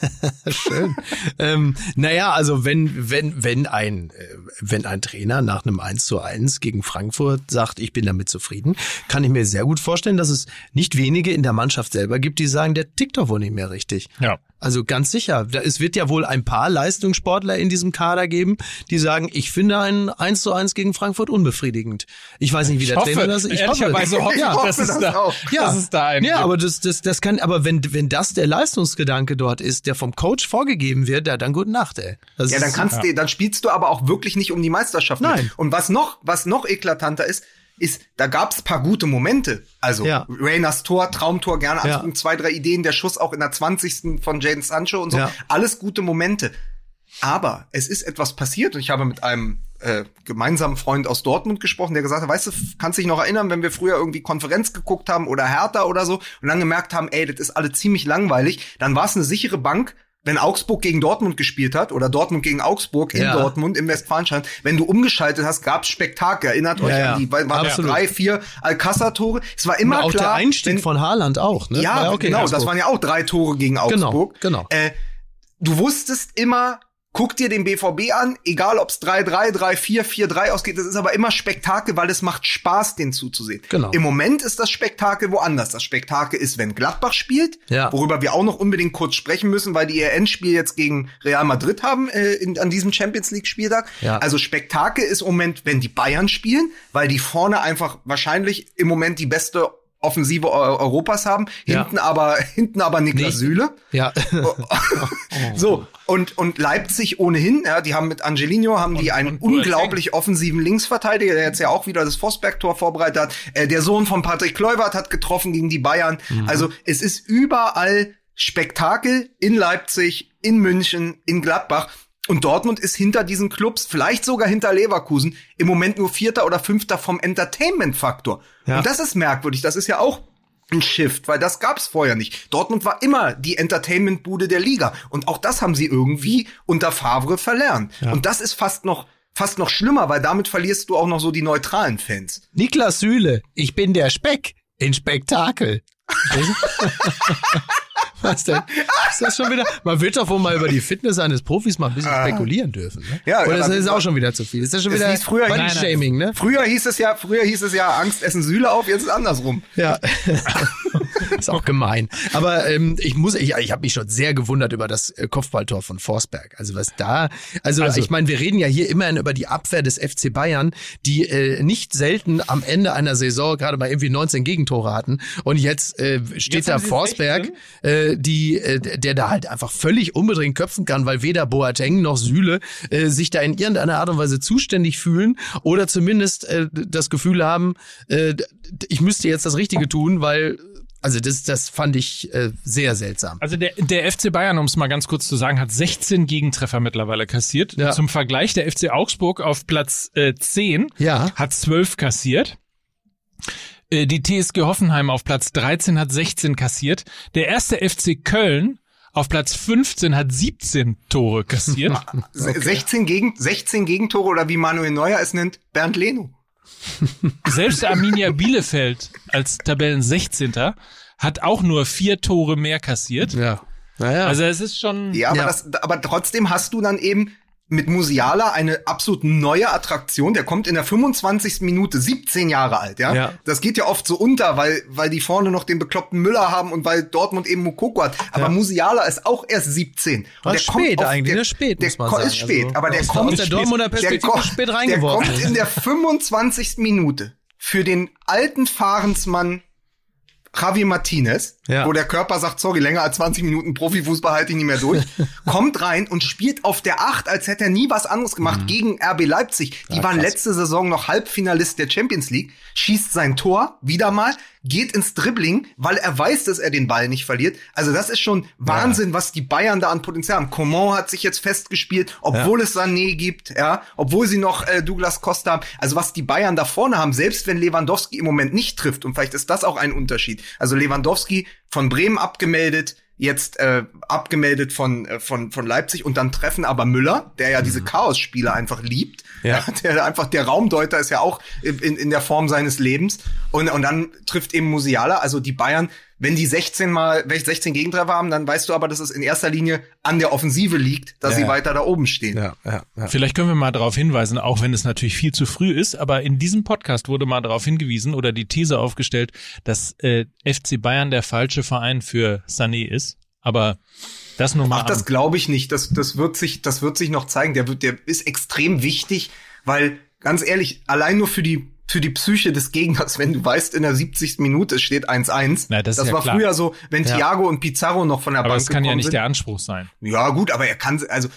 [laughs] Schön. ähm, naja, also wenn, wenn, wenn ein, äh, wenn ein Trainer nach einem 1 zu 1 gegen Frankfurt sagt, ich bin damit zufrieden, kann ich mir sehr gut vorstellen, dass es nicht wenige in der Mannschaft selber gibt, die sagen, der tickt doch wohl nicht mehr richtig. Ja. Also ganz sicher. Es wird ja wohl ein paar Leistungssportler in diesem Kader geben, die sagen, ich finde ein 1 zu 1 gegen Frankfurt unbefriedigend. Ich weiß nicht, wie der Ich hoffe, Trainer das Ich ehrlicherweise hoffe ich, ja. dass es das da, auch. Ja, dass es da einen ja, aber das, das, das kann, aber wenn, wenn das der Leistungsgedanke dort ist, der vom Coach vorgegeben wird, ja, dann gute Nacht, ey. Das Ja, dann ist- kannst du, dann spielst du aber auch wirklich nicht um die Meisterschaft. mit. Nein. Und was noch, was noch eklatanter ist, ist, da gab's paar gute Momente. Also Ja. Rayners Tor, Traumtor, gerne Ja. angucken, zwei, drei Ideen, der Schuss auch in der 20. von Jaden Sancho und so. Ja. Alles gute Momente. Aber es ist etwas passiert und ich habe mit einem äh, gemeinsamen Freund aus Dortmund gesprochen, der gesagt hat, weißt du, kannst dich noch erinnern, wenn wir früher irgendwie Konferenz geguckt haben oder Hertha oder so und dann gemerkt haben, ey, das ist alle ziemlich langweilig, dann war es eine sichere Bank, wenn Augsburg gegen Dortmund gespielt hat oder Dortmund gegen Augsburg in Ja. Dortmund im Westfalenstadion, wenn du umgeschaltet hast, gab's Spektakel. Erinnert euch Ja, ja. an die, waren Absolut. drei, vier Alcázar-Tore. Es war immer auch klar, der Einstieg wenn, von Haaland auch, ne? War ja, okay, genau, das waren ja auch drei Tore gegen Augsburg. genau. Äh, du wusstest immer, guck dir den BVB an, egal ob's 3-3, 3-4, 4-3 ausgeht, das ist aber immer Spektakel, weil es macht Spaß, den zuzusehen. Genau. Im Moment ist das Spektakel woanders. Das Spektakel ist, wenn Gladbach spielt, Ja. worüber wir auch noch unbedingt kurz sprechen müssen, weil die ihr Endspiel jetzt gegen Real Madrid haben äh, in, an diesem Champions League Spieltag. Ja. Also Spektakel ist im Moment, wenn die Bayern spielen, weil die vorne einfach wahrscheinlich im Moment die beste Offensive Eu- Europas haben, Ja. hinten aber [laughs] hinten aber Niklas Nee. Süle. Ja. [laughs] [laughs] So, und, und Leipzig ohnehin, ja, die haben mit Angelino, haben die einen und unglaublich offensiven Linksverteidiger, der jetzt ja auch wieder das Forsberg-Tor vorbereitet hat. Äh, der Sohn von Patrick Kluivert hat getroffen gegen die Bayern. Mhm. Also es ist überall Spektakel in Leipzig, in München, in Gladbach. Und Dortmund ist hinter diesen Clubs, vielleicht sogar hinter Leverkusen, im Moment nur Vierter oder Fünfter vom Entertainment-Faktor. Ja. Und das ist merkwürdig. Das ist ja auch ein Shift, weil das gab's vorher nicht. Dortmund war immer die Entertainment-Bude der Liga und auch das haben sie irgendwie unter Favre verlernt. Und das ist fast noch fast noch schlimmer, weil damit verlierst du auch noch so die neutralen Fans. Niklas Süle, ich bin der Speck in Spektakel. [laughs] Was denn? Ist das schon wieder? Man wird doch wohl mal über die Fitness eines Profis mal ein bisschen spekulieren dürfen. Ne? Ja, Oder aber- ist das auch schon wieder zu viel? Ist das schon wieder hieß früher- Nein. Shaming, ne? Früher hieß es ja, früher hieß es ja Angst essen Sühle auf, jetzt ist es andersrum. Ja. [laughs] ist auch gemein. Aber ähm, ich muss, ich, ich habe mich schon sehr gewundert über das äh, Kopfballtor von Forsberg. Also was da, also, ich meine, wir reden ja hier immerhin über die Abwehr des FC Bayern, die äh, nicht selten am Ende einer Saison gerade mal irgendwie 19 Gegentore hatten. Und jetzt äh, steht Jetzt da Forsberg, äh, die, äh, der da halt einfach völlig unbedingt köpfen kann, weil weder Boateng noch Süle äh, sich da in irgendeiner Art und Weise zuständig fühlen oder zumindest äh, das Gefühl haben, äh, ich müsste jetzt das Richtige tun, weil also das, das fand ich äh, sehr seltsam. Also der, der FC Bayern, um es mal ganz kurz zu sagen, hat 16 Gegentreffer mittlerweile kassiert. Ja. Zum Vergleich, der FC Augsburg auf Platz äh, 10 Ja. hat 12 kassiert. Äh, Die TSG Hoffenheim auf Platz 13 hat 16 kassiert. Der erste FC Köln auf Platz 15 hat 17 Tore kassiert. [laughs] 16, Gegen, 16 Gegentore oder wie Manuel Neuer es nennt, Bernd Leno. [laughs] Selbst Arminia Bielefeld als Tabellen 16. hat auch nur vier Tore mehr kassiert. Ja. Naja. Also es ist schon. Ja, aber, Ja. Das, aber trotzdem hast du dann eben mit Musiala eine absolut neue Attraktion. Der kommt in der 25. Minute, 17 Jahre alt, ja. Ja. Das geht ja oft so unter, weil, weil die vorne noch den bekloppten Müller haben und weil Dortmund eben Mukoko hat. Aber Ja. Musiala ist auch erst 17. Und Was spät eigentlich, der, ne? Spät, der muss. Ist spät, Also aber der kommt aus der Dortmunder der Perspektive kommt- spät Der reingeworfen. kommt in der 25. Minute für den alten Fahrensmann Javi Martinez, Ja. wo der Körper sagt, sorry, länger als 20 Minuten Profifußball halte ich nicht mehr durch, [laughs] kommt rein und spielt auf der Acht, als hätte er nie was anderes gemacht gegen RB Leipzig. Die waren letzte Saison noch Halbfinalist der Champions League, schießt sein Tor wieder mal, geht ins Dribbling, weil er weiß, dass er den Ball nicht verliert. Also das ist schon Wahnsinn, was die Bayern da an Potenzial haben. Coman hat sich jetzt festgespielt, obwohl es Sané gibt, ja, obwohl sie noch äh, Douglas Costa haben. Also was die Bayern da vorne haben, selbst wenn Lewandowski im Moment nicht trifft, und vielleicht ist das auch ein Unterschied. Also Lewandowski von Bremen abgemeldet, jetzt äh, abgemeldet von, äh, von, von Leipzig und dann treffen aber Müller, der ja diese Chaos-Spiele einfach liebt. Ja. [laughs] Der einfach, der Raumdeuter ist ja auch in, in der Form seines Lebens. Und, und dann trifft eben Musiala, also die Bayern, wenn die 16 mal, wenn 16 Gegentreffer haben, dann weißt du aber, dass es in erster Linie an der Offensive liegt, dass Ja, sie weiter da oben stehen. ja, ja, ja. Vielleicht können wir mal darauf hinweisen, auch wenn es natürlich viel zu früh ist, aber in diesem Podcast wurde mal darauf hingewiesen oder die These aufgestellt, dass äh, FC Bayern der falsche Verein für Sané ist. Aber das nur mal. Ach, das glaube ich nicht. Das, das wird sich, das wird sich noch zeigen. Der wird, der ist extrem wichtig, weil ganz ehrlich, allein nur für die für die Psyche des Gegners, wenn du weißt, in der 70. Minute steht 1-1. Na, das ist ja war klar. früher so, wenn Thiago und Pizarro noch von der aber Bank das kann ja nicht sind. der Anspruch sein. Ja, gut, aber er kann, also,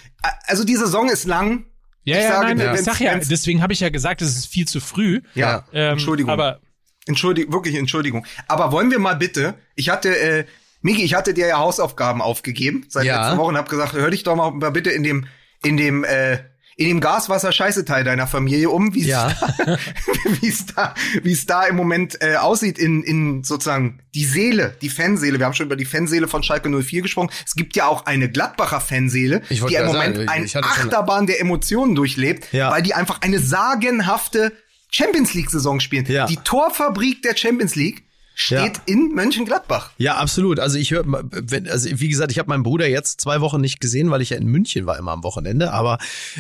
also die Saison ist lang. Ja, Ich ja, sage, nein, ich sag ja, deswegen habe ich ja gesagt, es ist viel zu früh. Ja, Ähm, Entschuldigung. Aber Entschuldigung, wirklich Entschuldigung. Aber wollen wir mal bitte, ich hatte, äh, Miki, ich hatte dir ja Hausaufgaben aufgegeben seit Ja. letzter Woche und habe gesagt, hör dich doch mal bitte in dem, in dem, äh, in dem Gaswasser-Scheiße-Teil deiner Familie um, wie es Ja. da, [laughs] wie es da, wie es da im Moment äh, aussieht in, in sozusagen die Seele, die Fanseele. Wir haben schon über die Fanseele von Schalke 04 gesprochen. Es gibt ja auch eine Gladbacher Fanseele, die im Moment sagen, ich- ein ich hatte schon- Achterbahn der Emotionen durchlebt, Ja. weil die einfach eine sagenhafte Champions League-Saison spielen. Ja. Die Torfabrik der Champions League steht in Mönchengladbach. Ja, absolut. Also ich höre, wenn, also wie gesagt, ich habe meinen Bruder jetzt zwei Wochen nicht gesehen, weil ich ja in München war immer am Wochenende. Aber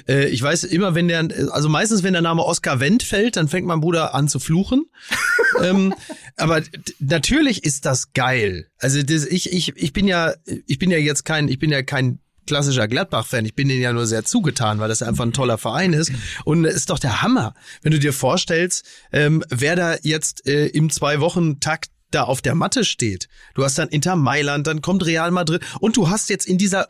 äh, ich weiß immer, wenn der, also meistens, wenn der Name Oskar Wendt fällt, dann fängt mein Bruder an zu fluchen. [laughs] ähm, aber natürlich ist das geil. Also das, ich, ich, ich bin ja, ich bin ja jetzt kein, ich bin ja kein klassischer Gladbach-Fan. Ich bin denen ja nur sehr zugetan, weil das einfach ein toller Verein ist. Und es ist doch der Hammer, wenn du dir vorstellst, ähm, wer da jetzt äh, im Zwei-Wochen-Takt da auf der Matte steht. Du hast dann Inter Mailand, dann kommt Real Madrid und du hast jetzt in dieser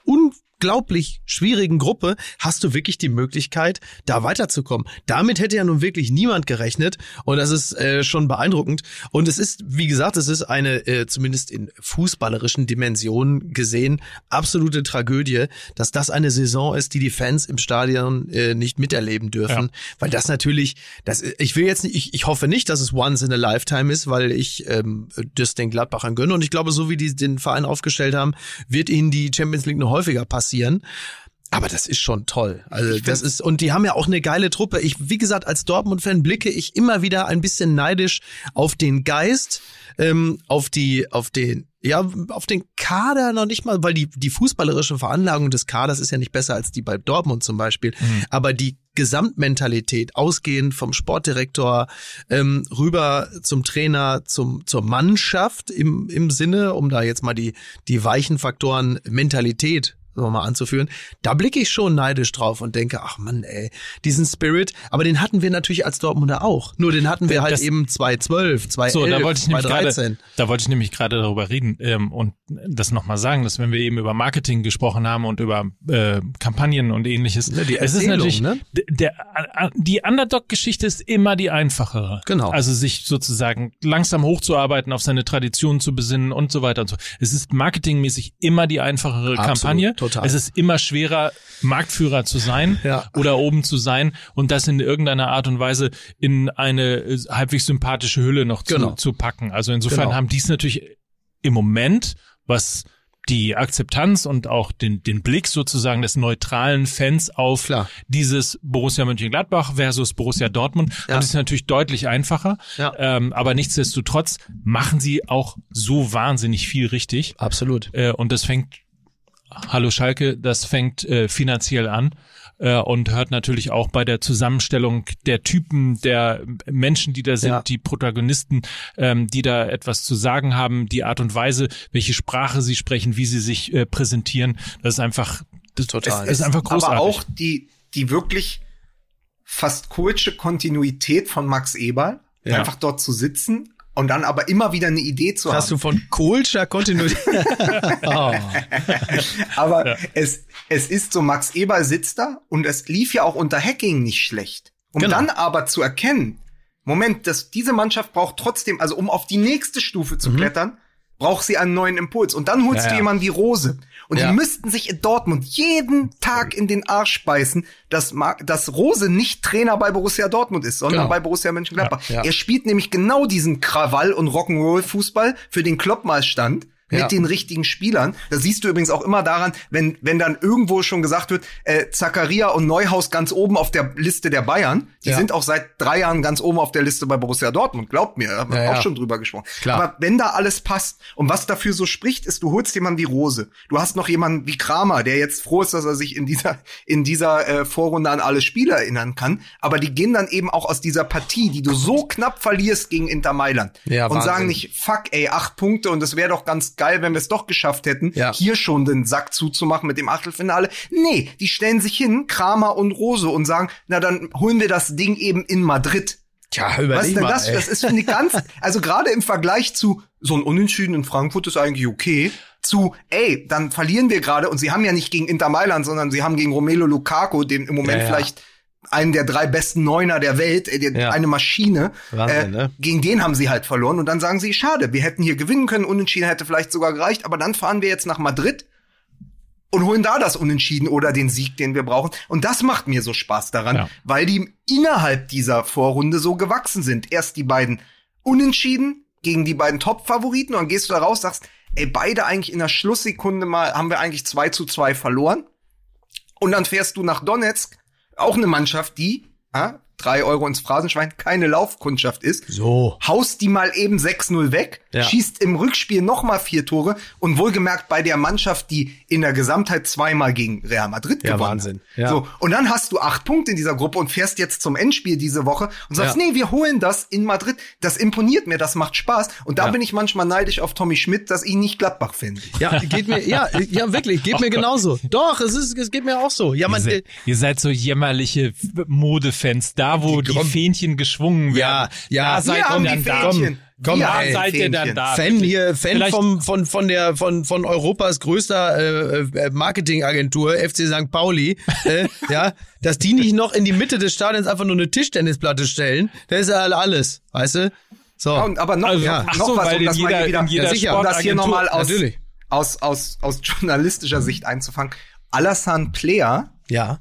unglaublich schwierigen Gruppe hast du wirklich die Möglichkeit, da weiterzukommen. Damit hätte ja nun wirklich niemand gerechnet und das ist äh, schon beeindruckend. Und es ist, wie gesagt, es ist eine, äh, zumindest in fußballerischen Dimensionen gesehen, absolute Tragödie, dass das eine Saison ist, die die Fans im Stadion äh, nicht miterleben dürfen. Ja. Weil das natürlich, das, ich will jetzt nicht, ich, ich hoffe nicht, dass es once in a lifetime ist, weil ich ähm, das den Gladbachern gönne. Und ich glaube, so wie die den Verein aufgestellt haben, wird ihnen die Champions League noch häufiger passieren. Aber das ist schon toll. Also das ist und die haben ja auch eine geile Truppe. Ich wie gesagt als Dortmund-Fan blicke ich immer wieder ein bisschen neidisch auf den Geist, ähm, auf die, auf den ja, auf den Kader noch nicht mal, weil die, die fußballerische Veranlagung des Kaders ist ja nicht besser als die bei Dortmund zum Beispiel. Aber die Gesamtmentalität, ausgehend vom Sportdirektor ähm, rüber zum Trainer, zum, zur Mannschaft im, im Sinne, um da jetzt mal die, die weichen Faktoren Mentalität wir mal anzuführen, da blicke ich schon neidisch drauf und denke, ach Mann, ey, diesen Spirit, aber den hatten wir natürlich als Dortmunder auch. Nur den hatten wir halt Das- eben 2012, 2011, So, da wollte ich nämlich 2013. gerade, da wollte ich nämlich gerade darüber reden ähm, und das nochmal sagen, dass wenn wir eben über Marketing gesprochen haben und über äh, Kampagnen und ähnliches, Ja, die es ist natürlich ne? der die Underdog-Geschichte ist immer die einfachere. Genau. Also sich sozusagen langsam hochzuarbeiten, auf seine Tradition zu besinnen und so weiter und so. Es ist marketingmäßig immer die einfachere Absolut, Kampagne. total. Es ist immer schwerer, Marktführer zu sein Ja. oder oben zu sein und das in irgendeiner Art und Weise in eine äh, halbwegs sympathische Hülle noch zu, Genau. zu packen. Also insofern Genau. haben die es natürlich im Moment, was die Akzeptanz und auch den, den Blick sozusagen des neutralen Fans auf Klar. dieses Borussia Mönchengladbach versus Borussia Dortmund, Ja. sie es natürlich deutlich einfacher. Ja. Ähm, aber nichtsdestotrotz machen sie auch so wahnsinnig viel richtig. Absolut. Äh, und das fängt, hallo Schalke, das fängt äh, finanziell an äh, und hört natürlich auch bei der Zusammenstellung der Typen, der Menschen, die da sind, Ja. die Protagonisten, ähm, die da etwas zu sagen haben, die Art und Weise, welche Sprache sie sprechen, wie sie sich äh, präsentieren. Das ist einfach, das, Total. Es ist einfach großartig. Aber auch die, die wirklich fast kultische Kontinuität von Max Eberl, Ja. einfach dort zu sitzen und dann aber immer wieder eine Idee zu Hast haben. du von Kohlscher Kontinuität? [laughs] oh. Aber es, es ist so, Max Eberl sitzt da und es lief ja auch unter Hacking nicht schlecht. Um Genau. dann aber zu erkennen, Moment, dass diese Mannschaft braucht trotzdem, also um auf die nächste Stufe Mhm. zu klettern, braucht sie einen neuen Impuls. Und dann holst Ja, du jemanden wie Rose. Und Ja. die müssten sich in Dortmund jeden Tag in den Arsch beißen, dass, dass Rose nicht Trainer bei Borussia Dortmund ist, sondern Genau. bei Borussia Mönchengladbach. Ja, ja. Er spielt nämlich genau diesen Krawall- und Rock'n'Roll-Fußball, für den Klopp mal stand mit Ja. den richtigen Spielern. Das siehst du übrigens auch immer daran, wenn, wenn dann irgendwo schon gesagt wird, äh, Zakaria und Neuhaus ganz oben auf der Liste der Bayern. Die Ja. sind auch seit drei Jahren ganz oben auf der Liste bei Borussia Dortmund. Glaubt mir, da haben wir auch schon drüber gesprochen. Klar. Aber wenn da alles passt und was dafür so spricht, ist, du holst jemanden wie Rose. Du hast noch jemanden wie Kramer, der jetzt froh ist, dass er sich in dieser, in dieser äh, Vorrunde an alle Spieler erinnern kann. Aber die gehen dann eben auch aus dieser Partie, die du so knapp verlierst gegen Inter Mailand. Ja, und Wahnsinn. sagen nicht, fuck, ey, acht Punkte und es wäre doch ganz geil, wenn wir es doch geschafft hätten, Ja. hier schon den Sack zuzumachen mit dem Achtelfinale. Nee, die stellen sich hin, Kramer und Rose, und sagen, na dann holen wir das Ding eben in Madrid. Tja, Was überleg ist denn mal, das? ey. Das ist ich ganz, [laughs] also gerade im Vergleich zu so ein Unentschieden in Frankfurt ist eigentlich okay. Zu, ey, dann verlieren wir gerade und sie haben ja nicht gegen Inter Mailand, sondern sie haben gegen Romelu Lukaku, den im Moment Ja, ja. vielleicht einen der drei besten Neuner der Welt, äh, Ja. eine Maschine. Wahnsinn, ne? Gegen den haben sie halt verloren und dann sagen sie, schade, wir hätten hier gewinnen können, Unentschieden hätte vielleicht sogar gereicht, aber dann fahren wir jetzt nach Madrid und holen da das Unentschieden oder den Sieg, den wir brauchen. Und das macht mir so Spaß daran, Ja. weil die innerhalb dieser Vorrunde so gewachsen sind. Erst die beiden Unentschieden gegen die beiden Top-Favoriten und dann gehst du da raus, sagst, ey, beide eigentlich in der Schlusssekunde mal, haben wir eigentlich 2 zu 2 verloren. Und dann fährst du nach Donetsk, auch eine Mannschaft, die, ah, drei Euro ins Phrasenschwein, keine Laufkundschaft ist. So. Haust die mal eben 6-0 weg, Ja. schießt im Rückspiel noch mal vier Tore und wohlgemerkt bei der Mannschaft, die in der Gesamtheit zweimal gegen Real Madrid Ja, gewonnen Wahnsinn. hat. Ja. So, und dann hast du acht Punkte in dieser Gruppe und fährst jetzt zum Endspiel diese Woche und sagst, Ja. nee, wir holen das in Madrid. Das imponiert mir, das macht Spaß. Und da Ja. bin ich manchmal neidisch auf Tommy Schmidt, dass ihn nicht Gladbach findet. Ja, geht mir, ja, ja, wirklich, geht [laughs] mir genauso. Doch, es ist, es geht mir auch so. Ja, Ihr man, seid, ihr seid so jämmerliche Modefans, da wo die, komm. Fähnchen geschwungen Ja, werden. ja. da seid Wir haben ihr die dann da. Fähnchen. Komm, Wann ey, seid ihr dann da? Fan hier, Fan Vielleicht- vom, von, von der, von, von Europas größter äh, äh, Marketingagentur, FC St. Pauli, äh, [laughs] ja, dass die nicht noch in die Mitte des Stadions einfach nur eine Tischtennisplatte stellen, das ist ja alles, weißt du? So. Ja, und aber noch, Also, noch, ach noch so, was, weil um das mal jeder- hier wieder, Ja, sicher. um das hier nochmal aus, aus, aus, aus journalistischer Sicht einzufangen. Alassane Player ja.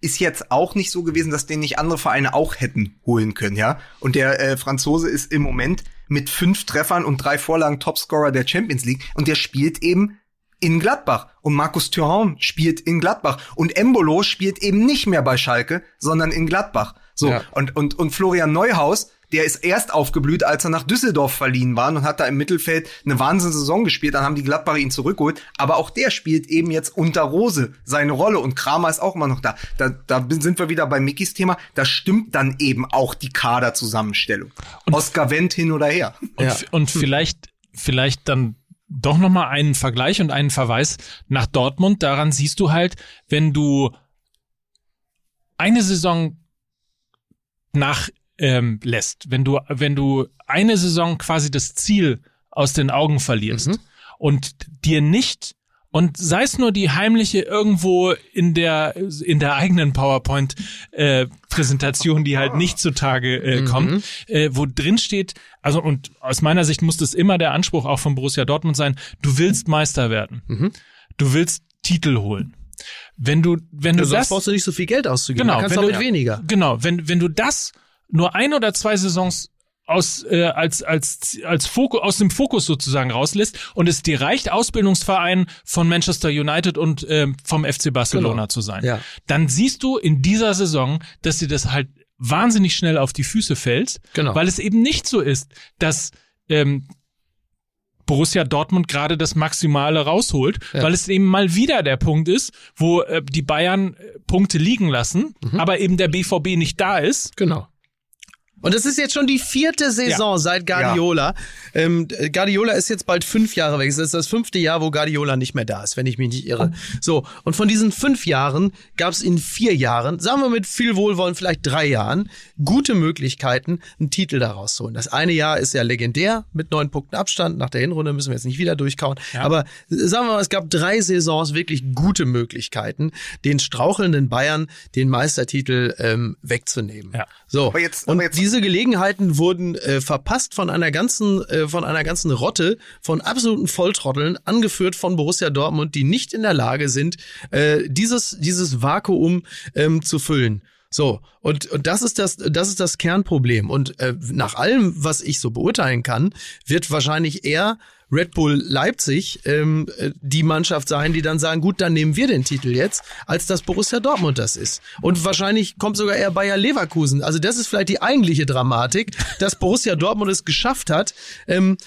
Ist jetzt auch nicht so gewesen, dass den nicht andere Vereine auch hätten holen können, ja. Und der äh, Franzose ist im Moment mit fünf Treffern und drei Vorlagen Topscorer der Champions League und der spielt eben in Gladbach. Und Markus Thuram spielt in Gladbach. Und Embolo spielt eben nicht mehr bei Schalke, sondern in Gladbach. So, Ja. und, und, und Florian Neuhaus, der ist erst aufgeblüht, als er nach Düsseldorf verliehen war und hat da im Mittelfeld eine Wahnsinnssaison gespielt. Dann haben die Gladbacher ihn zurückgeholt. Aber auch der spielt eben jetzt unter Rose seine Rolle und Kramer ist auch immer noch da. Da, da sind wir wieder bei Mickys Thema. Da stimmt dann eben auch die Kaderzusammenstellung. Oscar Wendt hin oder her. Und, Ja. und vielleicht, vielleicht dann doch noch mal einen Vergleich und einen Verweis nach Dortmund. Daran siehst du halt, wenn du eine Saison nach ähm, lässt, wenn du wenn du eine Saison quasi das Ziel aus den Augen verlierst Mhm. und dir nicht und sei es nur die heimliche irgendwo in der in der eigenen PowerPoint äh, Präsentation, die halt nicht zutage äh, kommt, äh, wo drin steht, also und aus meiner Sicht muss das immer der Anspruch auch von Borussia Dortmund sein, du willst Meister werden. Du willst Titel holen. Wenn du wenn du Sonst das brauchst du nicht so viel Geld auszugeben. Genau, kannst wenn du weniger. Genau, wenn, wenn du das nur ein oder zwei Saisons aus äh, als als als Fokus aus dem Fokus sozusagen rauslässt und es dir reicht Ausbildungsverein von Manchester United und ähm, vom FC Barcelona Genau. zu sein, Ja. dann siehst du in dieser Saison, dass dir das halt wahnsinnig schnell auf die Füße fällt, Genau. weil es eben nicht so ist, dass ähm, Borussia Dortmund gerade das Maximale rausholt, Ja. weil es eben mal wieder der Punkt ist, wo äh, die Bayern äh, Punkte liegen lassen, Mhm. aber eben der BVB nicht da ist. Genau. Und es ist jetzt schon die vierte Saison seit Guardiola. Ähm, Guardiola ist jetzt bald fünf Jahre weg. Es ist das fünfte Jahr, wo Guardiola nicht mehr da ist, wenn ich mich nicht irre. So, und von diesen fünf Jahren gab es in vier Jahren, sagen wir mit viel Wohlwollen vielleicht drei Jahren, gute Möglichkeiten, einen Titel daraus zu holen. Das eine Jahr ist ja legendär mit neun Punkten Abstand. Nach der Hinrunde müssen wir jetzt nicht wieder durchkauen. Aber sagen wir mal, es gab drei Saisons wirklich gute Möglichkeiten, den strauchelnden Bayern den Meistertitel ähm, wegzunehmen. So. Aber jetzt- und aber jetzt- diese Gelegenheiten wurden äh, verpasst von einer ganzen, äh, von einer ganzen Rotte von absoluten Volltrotteln, angeführt von Borussia Dortmund, die nicht in der Lage sind, äh, dieses dieses Vakuum ähm, zu füllen. So und und das ist das das ist das Kernproblem und äh, nach allem, was ich so beurteilen kann, wird wahrscheinlich eher Red Bull Leipzig ähm, äh, die Mannschaft sein, die dann sagen, gut, dann nehmen wir den Titel jetzt, als dass Borussia Dortmund das ist. Und wahrscheinlich kommt sogar eher Bayer Leverkusen. Also das ist vielleicht die eigentliche Dramatik, dass Borussia Dortmund es geschafft hat, ähm,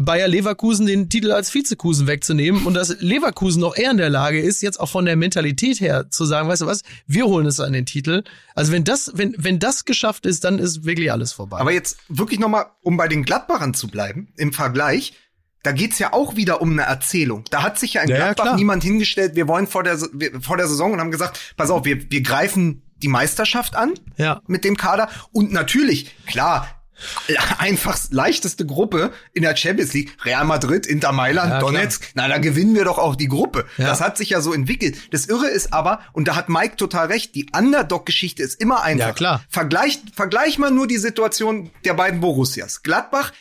Bayer Leverkusen den Titel als Vizekusen wegzunehmen und dass Leverkusen noch eher in der Lage ist, jetzt auch von der Mentalität her zu sagen, weißt du was, wir holen es an den Titel. Also wenn das, wenn, wenn das geschafft ist, dann ist wirklich alles vorbei. Aber jetzt wirklich noch mal, um bei den Gladbachern zu bleiben, im Vergleich, da geht's ja auch wieder um eine Erzählung. Da hat sich ja in Ja, ja, Gladbach klar. niemand hingestellt, wir wollen vor der, wir- vor der Saison und haben gesagt, pass auf, wir, wir greifen die Meisterschaft an Ja. mit dem Kader. Und natürlich, klar, [laughs] einfach leichteste Gruppe in der Champions League. Real Madrid, Inter Mailand, Ja. Donetsk. Na, da gewinnen wir doch auch die Gruppe. Ja. Das hat sich ja so entwickelt. Das Irre ist aber, und da hat Mike total recht, die Underdog-Geschichte ist immer einfach. Ja, klar. Vergleich, vergleich mal nur die Situation der beiden Borussias. Gladbach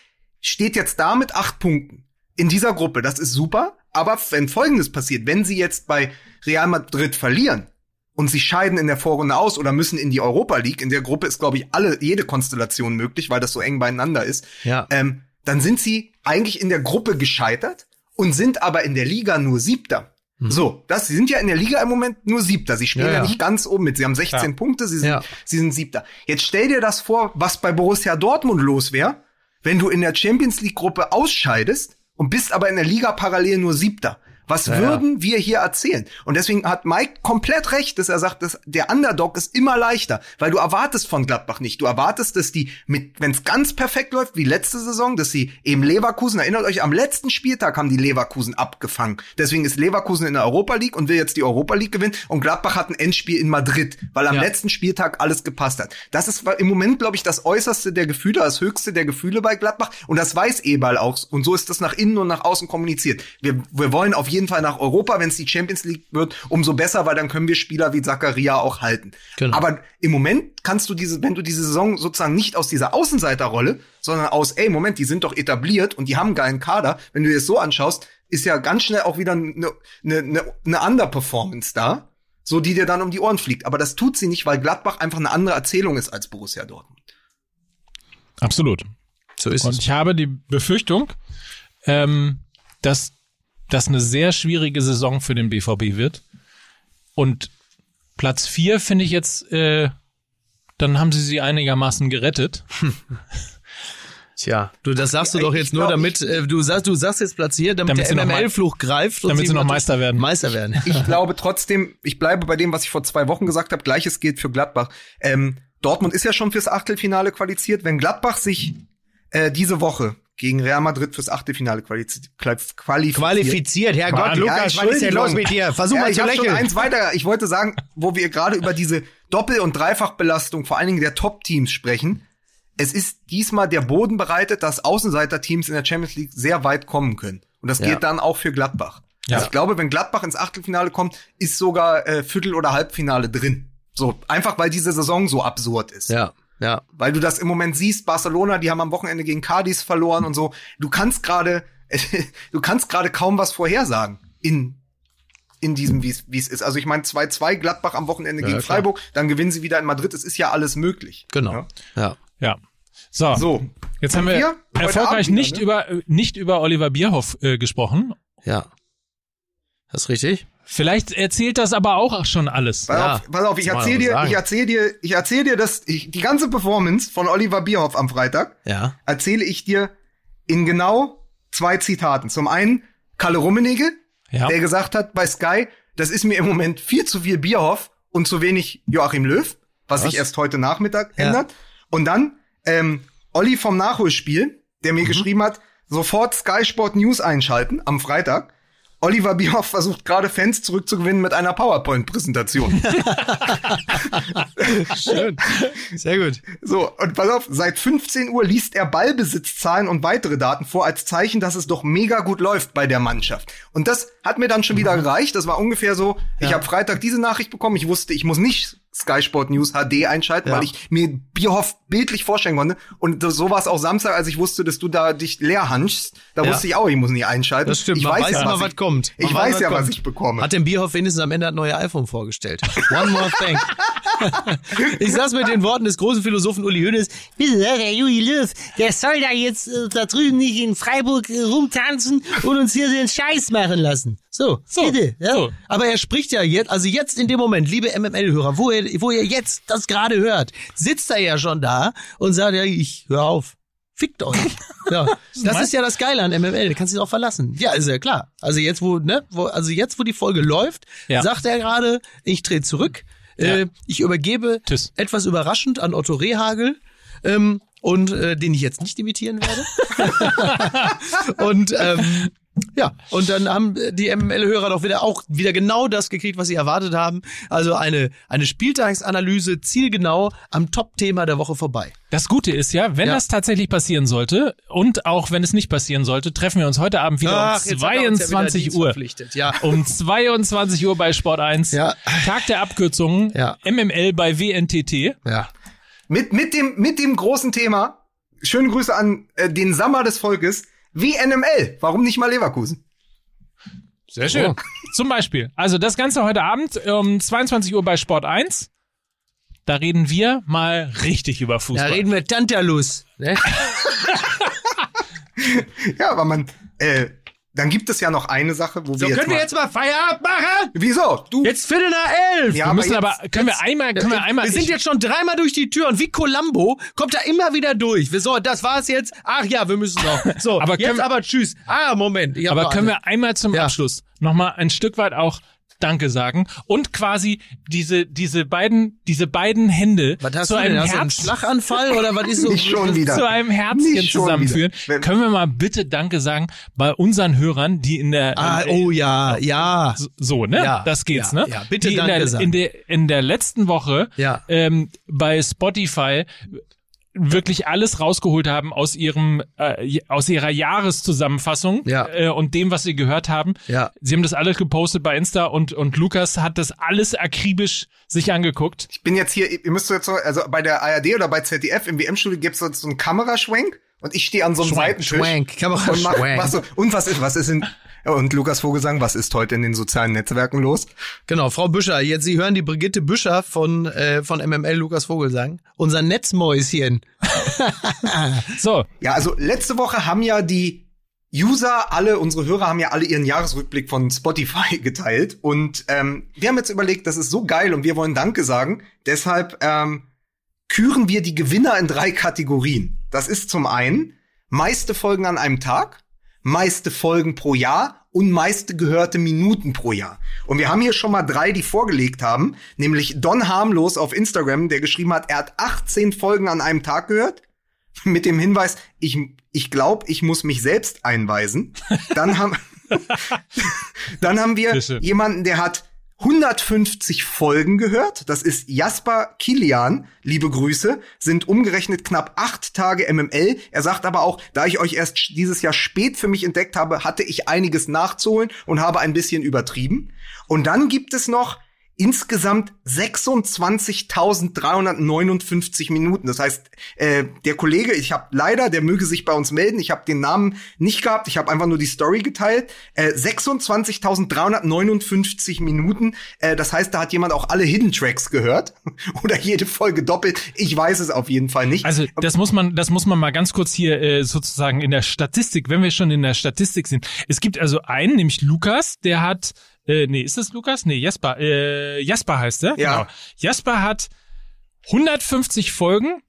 steht jetzt da mit acht Punkten in dieser Gruppe. Das ist super. Aber wenn Folgendes passiert, wenn sie jetzt bei Real Madrid verlieren und sie scheiden in der Vorrunde aus oder müssen in die Europa League, in der Gruppe ist, glaube ich, alle, jede Konstellation möglich, weil das so eng beieinander ist, Ja. ähm, dann sind sie eigentlich in der Gruppe gescheitert und sind aber in der Liga nur Siebter. So, das, sie sind ja in der Liga im Moment nur Siebter. Sie spielen Ja, ja, ja. nicht ganz oben mit. Sie haben 16 Ja. Punkte, sie sind, Ja. sie sind Siebter. Jetzt stell dir das vor, was bei Borussia Dortmund los wäre, wenn du in der Champions League Gruppe ausscheidest und bist aber in der Liga parallel nur Siebter. Was würden wir hier erzählen? Und deswegen hat Mike komplett recht, dass er sagt, dass der Underdog ist immer leichter, weil du erwartest von Gladbach nicht. Du erwartest, dass die mit, wenn es ganz perfekt läuft, wie letzte Saison, dass sie eben Leverkusen, erinnert euch, am letzten Spieltag haben die Leverkusen abgefangen. Deswegen ist Leverkusen in der Europa League und will jetzt die Europa League gewinnen und Gladbach hat ein Endspiel in Madrid, weil am Ja. letzten Spieltag alles gepasst hat. Das ist im Moment, glaube ich, das äußerste der Gefühle, das höchste der Gefühle bei Gladbach und das weiß Eberl auch und so ist das nach innen und nach außen kommuniziert. Wir, wir wollen auf jeden Fall nach Europa, wenn es die Champions League wird, umso besser, weil dann können wir Spieler wie Zakaria auch halten. Genau. Aber im Moment kannst du diese, wenn du diese Saison sozusagen nicht aus dieser Außenseiterrolle, sondern aus, ey, Moment, die sind doch etabliert und die haben einen geilen Kader, wenn du dir das so anschaust, ist ja ganz schnell auch wieder eine, eine, eine, eine Underperformance da, so die dir dann um die Ohren fliegt. Aber das tut sie nicht, weil Gladbach einfach eine andere Erzählung ist als Borussia Dortmund. Absolut. So ist Und es. ich habe die Befürchtung, ähm, dass das eine sehr schwierige Saison für den BVB wird. Und Platz vier finde ich jetzt, äh, dann haben sie sie einigermaßen gerettet. [laughs] Tja, du, das sagst du doch jetzt nur, glaub, damit äh, du sagst, du sagst jetzt platziert, damit, Damit sie der noch MML-Fluch greift und damit sie noch Meister werden. Meister werden. [laughs] Ich glaube trotzdem, ich bleibe bei dem, was ich vor zwei Wochen gesagt habe. Gleiches gilt für Gladbach. Ähm, Dortmund ist ja schon fürs Achtelfinale qualifiziert. Wenn Gladbach sich äh, diese Woche gegen Real Madrid fürs Achtelfinale qualifiz qualifiziert, Qualifiziert, Herrgott, Ja, Lukas, was ist denn los mit dir? Versuch ja, mal ich zu lächeln. eins weiter. Ich wollte sagen, wo wir gerade über diese Doppel- und Dreifachbelastung vor allen Dingen der Top-Teams sprechen. Es ist diesmal der Boden bereitet, dass Außenseiter-Teams in der Champions League sehr weit kommen können. Und das Ja. gilt dann auch für Gladbach. Ja. Also ich glaube, wenn Gladbach ins Achtelfinale kommt, ist sogar äh, Viertel- oder Halbfinale drin. So, einfach weil diese Saison so absurd ist. Ja, ja. Weil du das im Moment siehst, Barcelona, die haben am Wochenende gegen Cadiz verloren und so. Du kannst gerade, [laughs] du kannst gerade kaum was vorhersagen in in diesem, wie es wie es ist. Also ich meine 2-2 Gladbach am Wochenende Ja, gegen klar. Freiburg, dann gewinnen sie wieder in Madrid. Es ist ja alles möglich. Genau. Ja. Ja. Ja. So, So, jetzt haben wir erfolgreich Abend nicht wieder, über nicht über Oliver Bierhoff äh, gesprochen. Ja. Das ist richtig? Vielleicht erzählt das aber auch schon alles. Pass, Ja, auf, pass auf, ich das muss man erzähl aber dir, ich erzähl dir, ich erzähl dir das, ich, die ganze Performance von Oliver Bierhoff am Freitag Ja. erzähle ich dir in genau zwei Zitaten. Zum einen Kalle Rummenigge, Ja. der gesagt hat bei Sky, das ist mir im Moment viel zu viel Bierhoff und zu wenig Joachim Löw, was, sich erst heute Nachmittag Ja. ändert. Und dann ähm, Olli vom Nachholspiel, der Mhm. mir geschrieben hat, sofort Sky Sport News einschalten am Freitag. Oliver Bierhoff versucht gerade Fans zurückzugewinnen mit einer PowerPoint-Präsentation. [laughs] Schön. Sehr gut. So, und pass auf, seit 15 Uhr liest er Ballbesitzzahlen und weitere Daten vor als Zeichen, dass es doch mega gut läuft bei der Mannschaft. Und das hat mir dann schon wieder gereicht. Das war ungefähr so, ich habe Freitag diese Nachricht bekommen. Ich wusste, ich muss nicht Sky Sport News HD einschalten, Ja. weil ich mir Bierhoff bildlich vorstellen konnte. Und so war es auch Samstag, als ich wusste, dass du da dich leer hanschst. Da Ja. wusste ich auch, ich muss nicht einschalten. Das stimmt. Ich Man weiß, weiß ja, immer, was was ich, kommt. Man Ich weiß ja, was kommt. ich bekomme. Hat dem Bierhoff wenigstens am Ende das neue iPhone vorgestellt. [laughs] One more thing. Ich saß mit den Worten des großen Philosophen Uli Hoeneß. Bitte, der Juli Löw, der soll da jetzt äh, da drüben nicht in Freiburg äh, rumtanzen und uns hier den Scheiß machen lassen. So, So, bitte. Ja. so. Aber er spricht ja jetzt, also jetzt in dem Moment, liebe MML-Hörer, wo ihr, wo ihr jetzt das gerade hört, sitzt er ja schon da und sagt, ja, ich hör auf. Fickt euch. [laughs] Ja, das ist ja das Geile an MML, da kannst du dich auch verlassen. Ja, ist ja klar. Also jetzt, wo, ne, wo, also jetzt, wo die Folge läuft, Ja. sagt er gerade, ich drehe zurück, äh, Ja. ich übergebe Tschüss. etwas überraschend an Otto Rehagel, ähm, und äh, den ich jetzt nicht imitieren werde. [laughs] [laughs] und ähm, ja, und dann haben die MML-Hörer doch wieder auch wieder genau das gekriegt, was sie erwartet haben. Also eine, eine Spieltagsanalyse zielgenau am Top-Thema der Woche vorbei. Das Gute ist ja, wenn Ja. das tatsächlich passieren sollte und auch wenn es nicht passieren sollte, treffen wir uns heute Abend wieder Ach, um jetzt hat er uns ja wieder 22 Dienst Uhr. Ja. Um 22 Uhr bei Sport 1. Ja. Tag der Abkürzungen. Ja. MML bei WNTT. Ja. Mit, mit, dem, mit dem großen Thema, schöne Grüße an äh, den Sammer des Volkes, WNML. Warum nicht mal Leverkusen? Sehr schön. Zum Beispiel. Also das Ganze heute Abend um 22 Uhr bei Sport 1. Da reden wir mal richtig über Da Fußball. reden wir Tantalus. Ne? [laughs] Ja, aber man, äh, dann gibt es ja noch eine Sache, wo So, wir jetzt können wir mal, jetzt mal Feierabend machen? Wieso? Du Jetzt Viertel nach elf. Ja, wir müssen aber aber, jetzt- können wir einmal, können wir einmal, wir sind jetzt schon dreimal durch die Tür und wie Columbo kommt er immer wieder durch. Wir- So, das war's jetzt. Ach ja, wir müssen noch. So, [laughs] Aber jetzt wir- aber tschüss. Ah, Moment. Aber können wir einmal zum Ja. Abschluss nochmal ein Stück weit auch Danke sagen und quasi diese, diese beiden, diese beiden Hände Was hast zu du denn? einem du einen Herz, Schlaganfall oder was ist [laughs] so? nicht schon wieder. zu einem Herzchen zusammenführen. Können wir mal bitte Danke sagen bei unseren Hörern, die in der, Ah, äh, oh ja, ja. so- ne? Ja, das geht's, ja, ne? ja, bitte die in Danke der, sagen. in der in der letzten Woche Ja. ähm, bei Spotify wirklich alles rausgeholt haben aus ihrem äh, aus ihrer Jahreszusammenfassung Ja. äh, und dem, was sie gehört haben. Ja. Sie haben das alles gepostet bei Insta und und Lukas hat das alles akribisch sich angeguckt. Ich bin jetzt hier, ihr müsst jetzt so, also bei der ARD oder bei ZDF im WM-Studio gibt's so, so einen Kameraschwenk und ich stehe an so einem Schwank, Seitentisch Schwank, Kamera und mach, Schwank. was so, und was ist, was ist in, und Lukas Vogelsang, was ist heute in den sozialen Netzwerken los? Genau, Frau Büscher, jetzt Sie hören die Brigitte Büscher von äh, von MML Lukas Vogelsang, unser Netzmäuschen. [laughs] So, Ja, also letzte Woche haben ja die User, alle unsere Hörer haben ja alle ihren Jahresrückblick von Spotify [laughs] geteilt und ähm, wir haben jetzt überlegt, das ist so geil und wir wollen Danke sagen. Deshalb ähm, küren wir die Gewinner in drei Kategorien. Das ist zum einen meiste Folgen an einem Tag, meiste Folgen pro Jahr und meiste gehörte Minuten pro Jahr. Und wir haben hier schon mal drei, die vorgelegt haben, nämlich Don Harmlos auf Instagram, der geschrieben hat, er hat 18 Folgen an einem Tag gehört mit dem Hinweis, ich, ich glaube, ich muss mich selbst einweisen. Dann haben, [laughs] dann haben wir jemanden, der hat 150 Folgen gehört. Das ist Jasper Kilian. Liebe Grüße. Sind umgerechnet knapp acht Tage MML. Er sagt aber auch, da ich euch erst dieses Jahr spät für mich entdeckt habe, hatte ich einiges nachzuholen und habe ein bisschen übertrieben. Und dann gibt es noch insgesamt 26.359 Minuten. Das heißt, äh, der Kollege, ich habe leider, der möge sich bei uns melden. Ich habe den Namen nicht gehabt. Ich habe einfach nur die Story geteilt. Äh, 26.359 Minuten. Äh, das heißt, da hat jemand auch alle Hidden Tracks gehört [laughs] oder jede Folge doppelt. Ich weiß es auf jeden Fall nicht. Also das muss man, das muss man mal ganz kurz hier äh, sozusagen in der Statistik, wenn wir schon in der Statistik sind. Es gibt also einen, nämlich Lukas, der hat, äh, nee, ist das Lukas? Nee, Jasper, äh, Jasper heißt er. Ja. Genau. Jasper hat 150 Folgen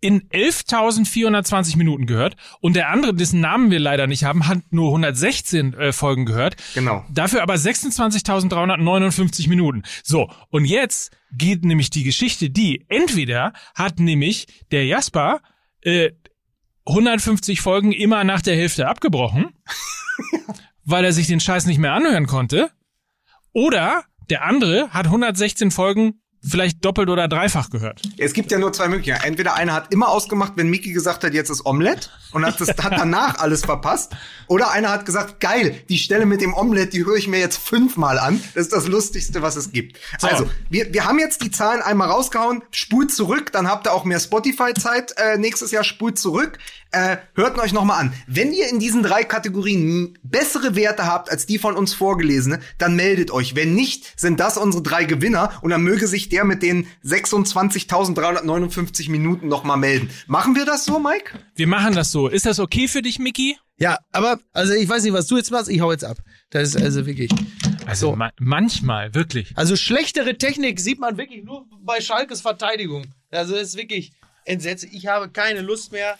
in 11.420 Minuten gehört und der andere, dessen Namen wir leider nicht haben, hat nur 116 äh, Folgen gehört. Genau. Dafür aber 26.359 Minuten. So, und jetzt geht nämlich die Geschichte, die entweder hat nämlich der Jasper äh, 150 Folgen immer nach der Hälfte abgebrochen, [laughs] [laughs] weil er sich den Scheiß nicht mehr anhören konnte, oder der andere hat 116 Folgen vielleicht doppelt oder dreifach gehört. Es gibt ja nur zwei Möglichkeiten. Entweder einer hat immer ausgemacht, wenn Mickey gesagt hat, jetzt ist Omelette und hat, das, [laughs] hat danach alles verpasst. Oder einer hat gesagt, geil, die Stelle mit dem Omelette, die höre ich mir jetzt fünfmal an. Das ist das Lustigste, was es gibt. Also, wir, wir haben jetzt die Zahlen einmal rausgehauen. Spult zurück, dann habt ihr auch mehr Spotify-Zeit äh, nächstes Jahr. Spult zurück. Äh, hört euch noch mal an. Wenn ihr in diesen drei Kategorien bessere Werte habt als die von uns vorgelesene, dann meldet euch. Wenn nicht, sind das unsere drei Gewinner und dann möge sich der mit den 26.359 Minuten noch mal melden. Machen wir das so, Mike? Wir machen das so. Ist das okay für dich, Mickey? Ja, aber also ich weiß nicht, was du jetzt machst. Ich hau jetzt ab. Das ist also wirklich. Also So. ma manchmal, wirklich. Also schlechtere Technik sieht man wirklich nur bei Schalkes Verteidigung. Also das ist wirklich entsetzlich. Ich habe keine Lust mehr.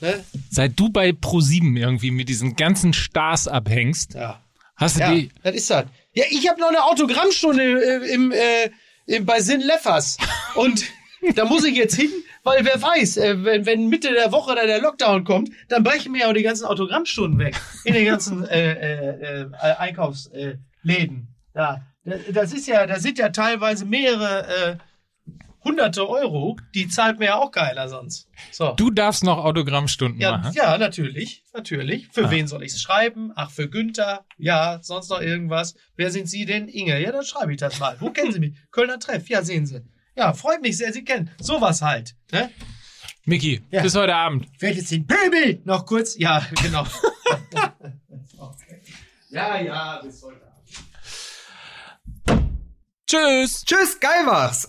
Ne? Seit du bei Pro7 irgendwie mit diesen ganzen Stars abhängst, Ja. hast du Ja, die. das ist das. Ja, ich habe noch eine Autogrammstunde äh, im, äh, im, bei Sinn Leffers. Und [laughs] da muss ich jetzt hin, weil wer weiß, äh, wenn, wenn Mitte der Woche dann der Lockdown kommt, dann brechen mir ja auch die ganzen Autogrammstunden weg. In den ganzen äh, äh, äh, Einkaufsläden. Äh, Läden. ja, das- das ist ja, da sind ja teilweise mehrere äh, hunderte Euro. Die zahlt mir ja auch keiner sonst. So. Du darfst noch Autogrammstunden Ja, machen. ja, natürlich, natürlich. Für wen soll ich es schreiben? Ach, für Günther. Ja, sonst noch irgendwas. Wer sind Sie denn? Inge. Ja, dann schreibe ich das mal. Wo kennen Sie mich? [laughs] Kölner Treff. Ja, sehen Sie. Ja, freut mich sehr, Sie kennen. Sowas halt. Ne? Mickey, Ja. bis heute Abend. Wer jetzt den Pöbel noch kurz? Ja, genau. [laughs] ja, ja, bis heute Abend. Tschüss. Tschüss, geil war's.